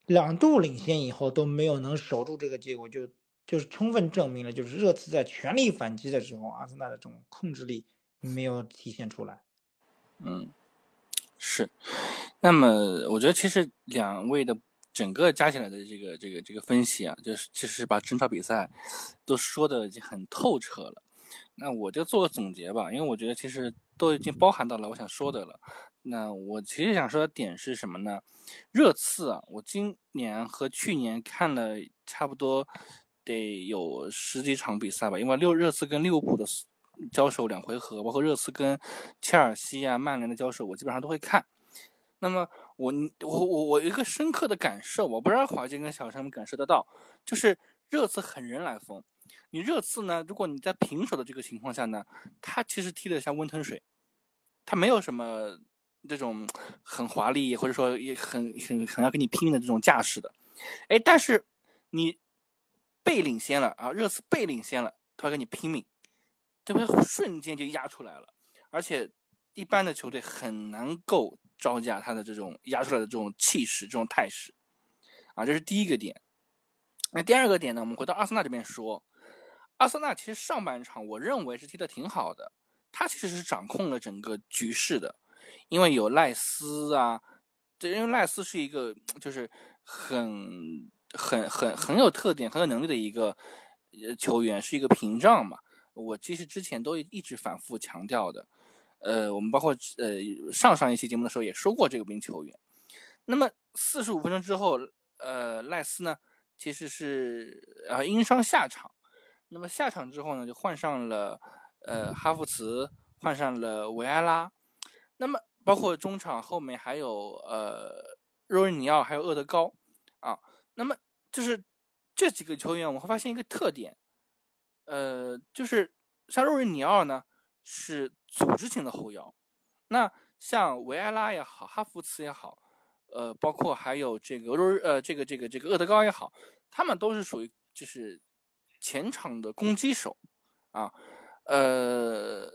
两度领先以后都没有能守住这个结果，就就是充分证明了，就是热刺在全力反击的时候，阿森纳的这种控制力没有体现出来。嗯，是。那么，我觉得其实两位的整个加起来的这个这个这个分析啊，就是其实把整场比赛都说的已经很透彻了。那我就做个总结吧，因为我觉得其实都已经包含到了我想说的了。那我其实想说的点是什么呢？热刺啊，我今年和去年看了差不多得有十几场比赛吧，因为六热刺跟利物浦的。交手两回合，包括热刺跟切尔西啊、曼联的交手，我基本上都会看。那么我我我我有一个深刻的感受，我不知道华健跟小陈感受得到，就是热刺很人来疯。你热刺呢，如果你在平手的这个情况下呢，他其实踢得像温吞水，他没有什么这种很华丽或者说也很很很要跟你拼命的这种架势的。哎，但是你被领先了啊，热刺被领先了，他要跟你拼命。对不对瞬间就压出来了，而且一般的球队很难够招架他的这种压出来的这种气势、这种态势，啊，这是第一个点。那第二个点呢？我们回到阿森纳这边说，阿森纳其实上半场我认为是踢得挺好的，他其实是掌控了整个局势的，因为有赖斯啊，这因为赖斯是一个就是很很很很有特点、很有能力的一个呃球员，是一个屏障嘛。我其实之前都一直反复强调的，呃，我们包括呃上上一期节目的时候也说过这个名球员。那么四十五分钟之后，呃，赖斯呢其实是呃因伤下场。那么下场之后呢，就换上了呃哈弗茨，换上了维埃拉。那么包括中场后面还有呃若尔尼奥，还有厄德高啊。那么就是这几个球员，我们会发现一个特点。呃，就是像若尔尼奥呢，是组织型的后腰，那像维埃拉也好，哈弗茨也好，呃，包括还有这个若呃这个这个这个厄德高也好，他们都是属于就是前场的攻击手啊，呃，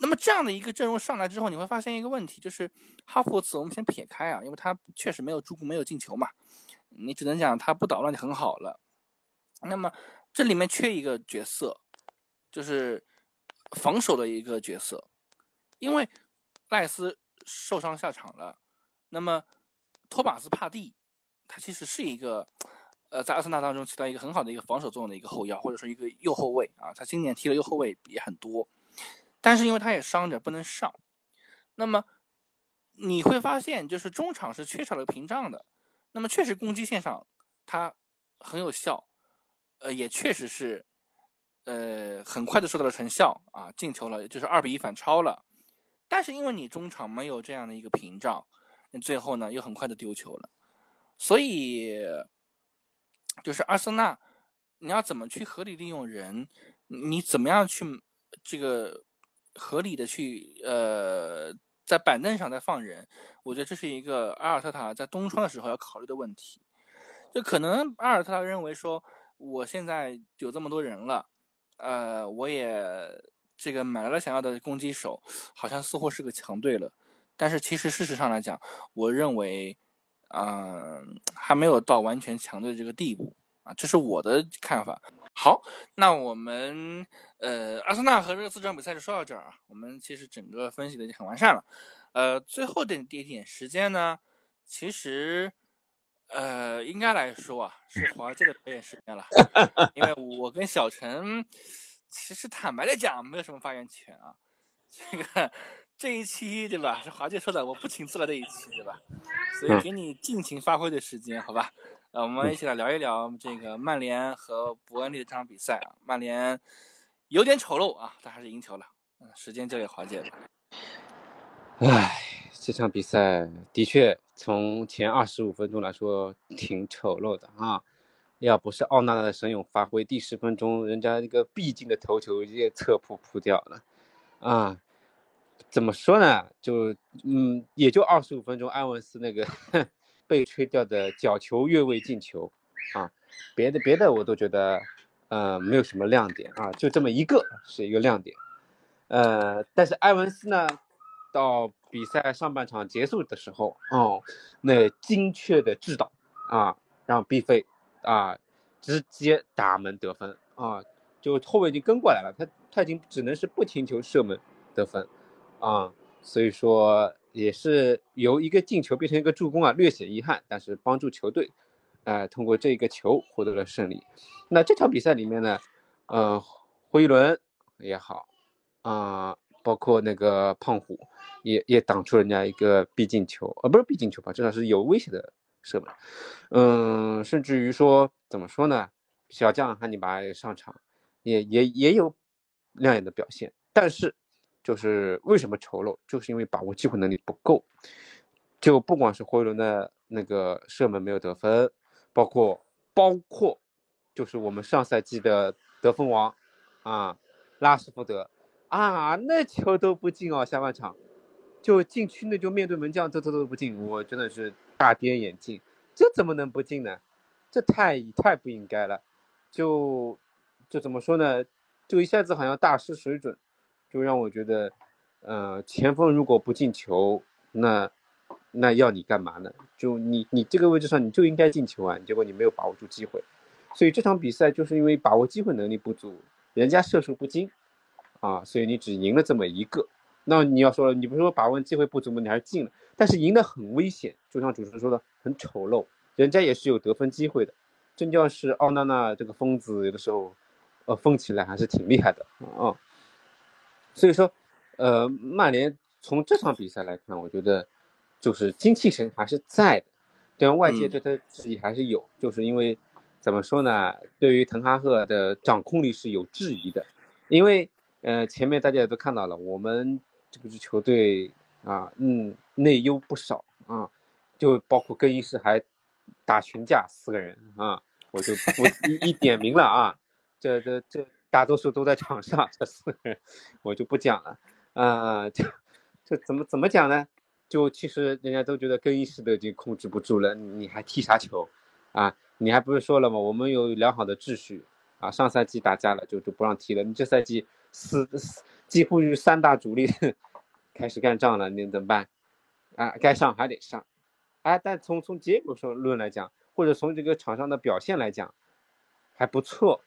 那么这样的一个阵容上来之后，你会发现一个问题，就是哈弗茨我们先撇开啊，因为他确实没有助攻，没有进球嘛，你只能讲他不捣乱就很好了，那么。这里面缺一个角色，就是防守的一个角色，因为赖斯受伤下场了。那么托马斯帕蒂，他其实是一个，呃，在阿森纳当中起到一个很好的一个防守作用的一个后腰，或者说一个右后卫啊。他今年踢的右后卫也很多，但是因为他也伤着不能上。那么你会发现，就是中场是缺少了屏障的。那么确实攻击线上他很有效。呃，也确实是，呃，很快的收到了成效啊，进球了，就是二比一反超了。但是因为你中场没有这样的一个屏障，那最后呢又很快的丢球了。所以，就是阿森纳，你要怎么去合理利用人？你怎么样去这个合理的去呃在板凳上再放人？我觉得这是一个阿尔特塔在冬窗的时候要考虑的问题。就可能阿尔特塔认为说。我现在有这么多人了，呃，我也这个买了想要的攻击手，好像似乎是个强队了。但是其实事实上来讲，我认为，嗯，还没有到完全强队这个地步啊，这是我的看法。好，那我们呃，阿森纳和热刺这场比赛就说到这儿啊。我们其实整个分析的已经很完善了。呃，最后的一点时间呢，其实。呃，应该来说啊，是华界的表演时间了，因为我跟小陈，其实坦白的讲，没有什么发言权啊。这个这一期对吧，是华界说的，我不请自来的一期对吧？所以给你尽情发挥的时间，好吧？呃，我们一起来聊一聊这个曼联和伯恩利的这场比赛啊。曼联有点丑陋啊，但还是赢球了。嗯，时间交给华界了。唉，这场比赛的确。从前二十五分钟来说，挺丑陋的啊！要不是奥纳纳的神勇发挥，第十分钟人家那个必进的头球直接侧扑扑掉了啊！怎么说呢？就嗯，也就二十五分钟，埃文斯那个 被吹掉的角球越位进球啊，别的别的我都觉得呃没有什么亮点啊，就这么一个是一个亮点。呃，但是埃文斯呢，到比赛上半场结束的时候，哦，那精确的制导啊，让毕费啊直接打门得分啊，就后卫已经跟过来了，他他已经只能是不停球射门得分。啊，所以说也是由一个进球变成一个助攻啊，略显遗憾，但是帮助球队，呃，通过这个球获得了胜利。那这场比赛里面呢，呃，霍伊伦也好，啊，包括那个胖虎也也挡出人家一个必进球，呃，不是必进球吧，至少是有威胁的射门。嗯，甚至于说怎么说呢，小将汉尼拔也上场，也也也有亮眼的表现，但是。就是为什么丑陋，就是因为把握机会能力不够。就不管是霍伊伦的那个射门没有得分，包括包括就是我们上赛季的得分王啊，拉什福德啊，那球都不进哦，下半场就禁区内就面对门将，这这都不进，我真的是大跌眼镜，这怎么能不进呢？这太太不应该了，就就怎么说呢？就一下子好像大失水准。就让我觉得，呃，前锋如果不进球，那那要你干嘛呢？就你你这个位置上你就应该进球啊，结果你没有把握住机会，所以这场比赛就是因为把握机会能力不足，人家射术不精，啊，所以你只赢了这么一个。那你要说了，你不是说把握机会不足吗？你还是进了，但是赢得很危险，就像主持人说的，很丑陋，人家也是有得分机会的。真叫是奥纳纳这个疯子，有的时候，呃，疯起来还是挺厉害的啊。所以说，呃，曼联从这场比赛来看，我觉得就是精气神还是在的，对外界对他质疑还是有，就是因为怎么说呢？对于滕哈赫的掌控力是有质疑的，因为呃，前面大家也都看到了，我们这个支球队啊，嗯，内忧不少啊，就包括更衣室还打群架四个人啊，我就不 一一点名了啊，这这这。大多数都在场上，这四个人我就不讲了。啊，这这怎么怎么讲呢？就其实人家都觉得更衣室都已经控制不住了，你还踢啥球？啊，你还不是说了吗？我们有良好的秩序啊。上赛季打架了就就不让踢了，你这赛季四几乎是三大主力 开始干仗了，你怎么办？啊，该上还得上。啊，但从从结果上论来讲，或者从这个场上的表现来讲，还不错。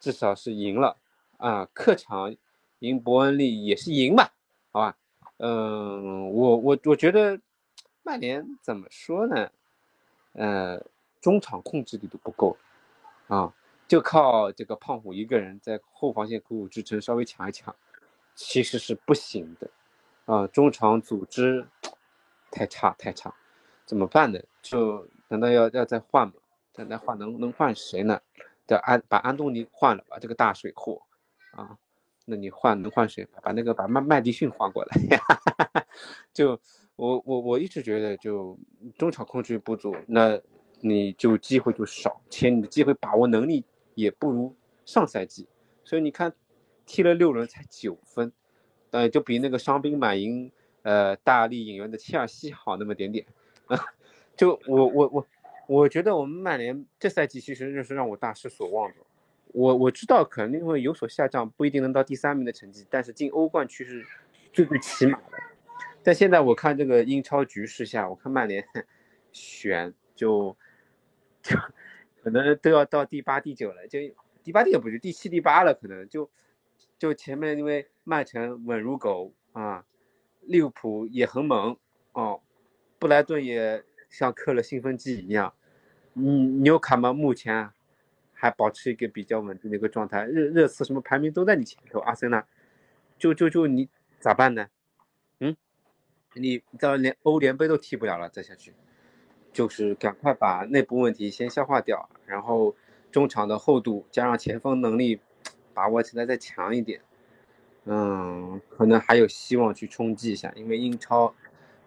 至少是赢了啊！客场赢伯恩利也是赢吧？好吧，嗯，我我我觉得曼联怎么说呢？呃，中场控制力都不够啊，就靠这个胖虎一个人在后防线苦苦支撑，稍微抢一抢，其实是不行的啊！中场组织太差太差，怎么办呢？就难道要要再换吗？再再换能能换谁呢？的安把安东尼换了，把这个大水货，啊，那你换能换谁？把那个把麦麦迪逊换过来呀？就我我我一直觉得，就中场控制不足，那你就机会就少，且你的机会把握能力也不如上赛季。所以你看，踢了六轮才九分，呃，就比那个伤兵满营，呃，大力引援的切尔西好那么点点啊。就我我我。我觉得我们曼联这赛季其实就是让我大失所望的。我我知道肯定会有所下降，不一定能到第三名的成绩，但是进欧冠区是最最起码的。但现在我看这个英超局势下，我看曼联 选就就 可能都要到第八、第九了，就第八、第九不是第七、第八了，可能就就前面因为曼城稳如狗啊，利物浦也很猛哦，布莱顿也像嗑了兴奋剂一样。嗯，纽卡嘛，目前还保持一个比较稳定的一个状态，热热刺什么排名都在你前头。阿森纳，就就就你咋办呢？嗯，你到连欧联杯都踢不了了，再下去，就是赶快把内部问题先消化掉，然后中场的厚度加上前锋能力把握起来再强一点，嗯，可能还有希望去冲击一下，因为英超，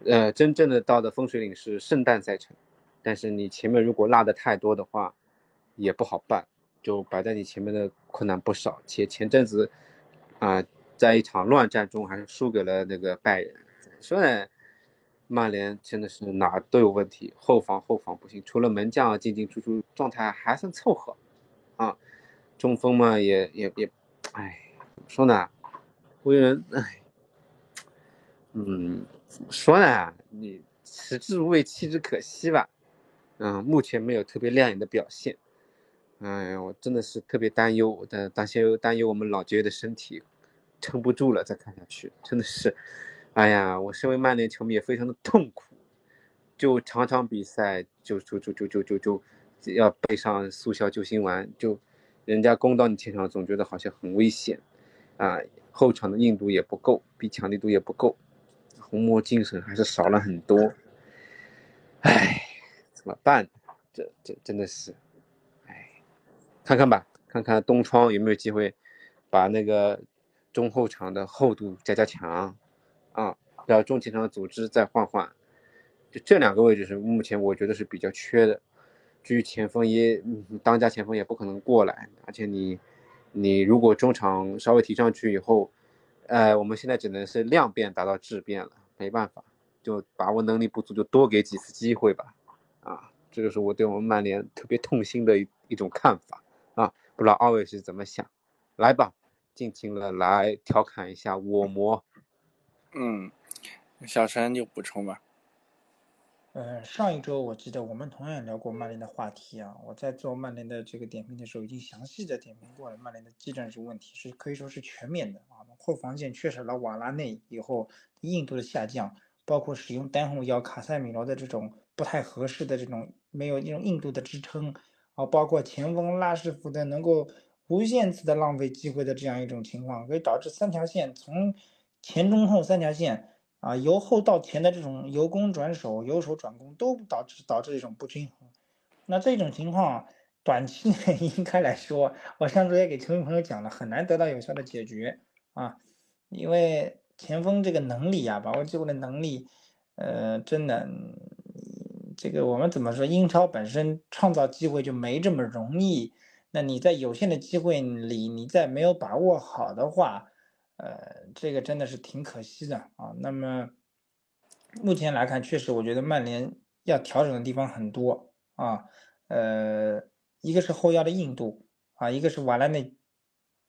呃，真正的到的风水岭是圣诞赛程。但是你前面如果落的太多的话，也不好办，就摆在你前面的困难不少。且前阵子，啊，在一场乱战中还是输给了那个拜仁。说呢，曼联真的是哪都有问题，后防后防不行，除了门将进进出出状态还算凑合，啊，中锋嘛也也也，哎，怎么说呢？湖人哎，嗯，怎么说呢？你食之无味，弃之可惜吧。嗯，目前没有特别亮眼的表现。哎呀，我真的是特别担忧，担担心担忧我们老爵的身体撑不住了，再看下去真的是，哎呀，我身为曼联球迷也非常的痛苦，就场场比赛就就就就就就就要背上速效救心丸，就人家攻到你前场，总觉得好像很危险啊，后场的硬度也不够，逼抢力度也不够，红魔精神还是少了很多，哎，怎么办？这这真的是。哎看看吧，看看东窗有没有机会把那个中后场的厚度加加强啊，然后中前场的组织再换换，就这两个位置是目前我觉得是比较缺的。至于前锋也，当家前锋也不可能过来，而且你你如果中场稍微提上去以后，呃，我们现在只能是量变达到质变了，没办法，就把握能力不足就多给几次机会吧，啊，这就是我对我们曼联特别痛心的一一种看法。啊，不知道二位是怎么想？来吧，尽情的来调侃一下我魔。嗯，小陈就补充吧。呃，上一周我记得我们同样聊过曼联的话题啊。我在做曼联的这个点评的时候，已经详细的点评过了曼联的技战术问题，是可以说是全面的啊。后防线缺少了瓦拉内以后，硬度的下降，包括使用单后腰卡塞米罗的这种不太合适的这种没有那种硬度的支撑。啊，包括前锋拉什福德能够无限次的浪费机会的这样一种情况，可以导致三条线从前中后三条线啊由后到前的这种由攻转守、由守转攻都导致导致一种不均衡。那这种情况短期内 应该来说，我上周也给球迷朋友讲了，很难得到有效的解决啊，因为前锋这个能力啊，把握机会的能力，呃，真的。这个我们怎么说？英超本身创造机会就没这么容易。那你在有限的机会里，你再没有把握好的话，呃，这个真的是挺可惜的啊。那么目前来看，确实我觉得曼联要调整的地方很多啊。呃，一个是后腰的硬度啊，一个是瓦拉内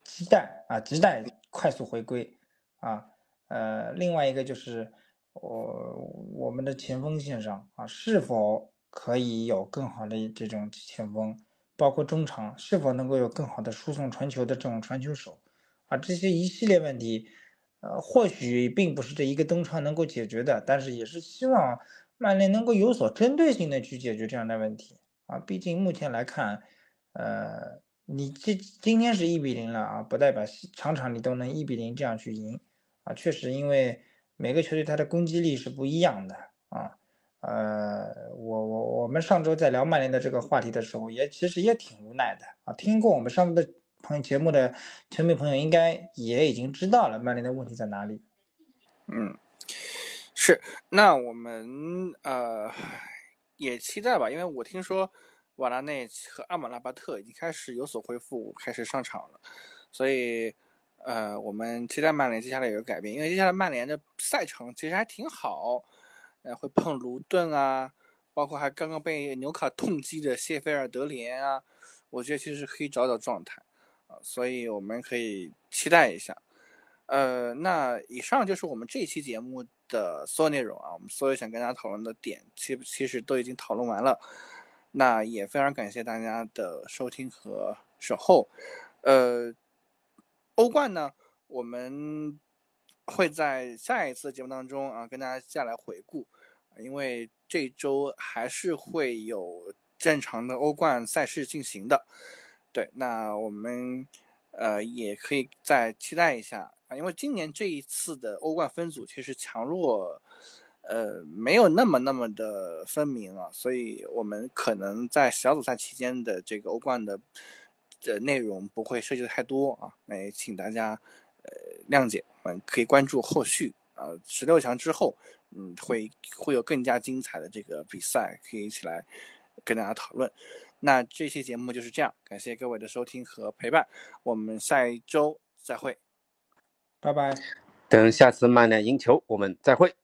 亟待啊亟待快速回归啊。呃，另外一个就是。我我们的前锋线上啊，是否可以有更好的这种前锋？包括中场是否能够有更好的输送传球的这种传球手？啊，这些一系列问题，呃，或许并不是这一个登窗能够解决的，但是也是希望曼联能够有所针对性的去解决这样的问题啊。毕竟目前来看，呃，你这今天是一比零了啊，不代表场场你都能一比零这样去赢啊。确实，因为。每个球队它的攻击力是不一样的啊，呃，我我我们上周在聊曼联的这个话题的时候，也其实也挺无奈的啊。听过我们上周的朋友节目的球迷朋友，应该也已经知道了曼联的问题在哪里。嗯，是。那我们呃也期待吧，因为我听说瓦拉内和阿姆拉巴特已经开始有所恢复，开始上场了，所以。呃，我们期待曼联接下来有改变，因为接下来曼联的赛程其实还挺好，呃，会碰卢顿啊，包括还刚刚被纽卡痛击的谢菲尔德联啊，我觉得其实可以找找状态所以我们可以期待一下。呃，那以上就是我们这期节目的所有内容啊，我们所有想跟大家讨论的点，其其实都已经讨论完了。那也非常感谢大家的收听和守候，呃。欧冠呢，我们会在下一次节目当中啊，跟大家再来回顾，因为这周还是会有正常的欧冠赛事进行的。对，那我们呃也可以再期待一下啊，因为今年这一次的欧冠分组其实强弱呃没有那么那么的分明啊，所以我们可能在小组赛期间的这个欧冠的。的内容不会涉及的太多啊，那也请大家呃谅解，嗯，可以关注后续啊，十六强之后，嗯，会会有更加精彩的这个比赛，可以一起来跟大家讨论。那这期节目就是这样，感谢各位的收听和陪伴，我们下一周再会。拜拜。等下次曼联赢球，我们再会。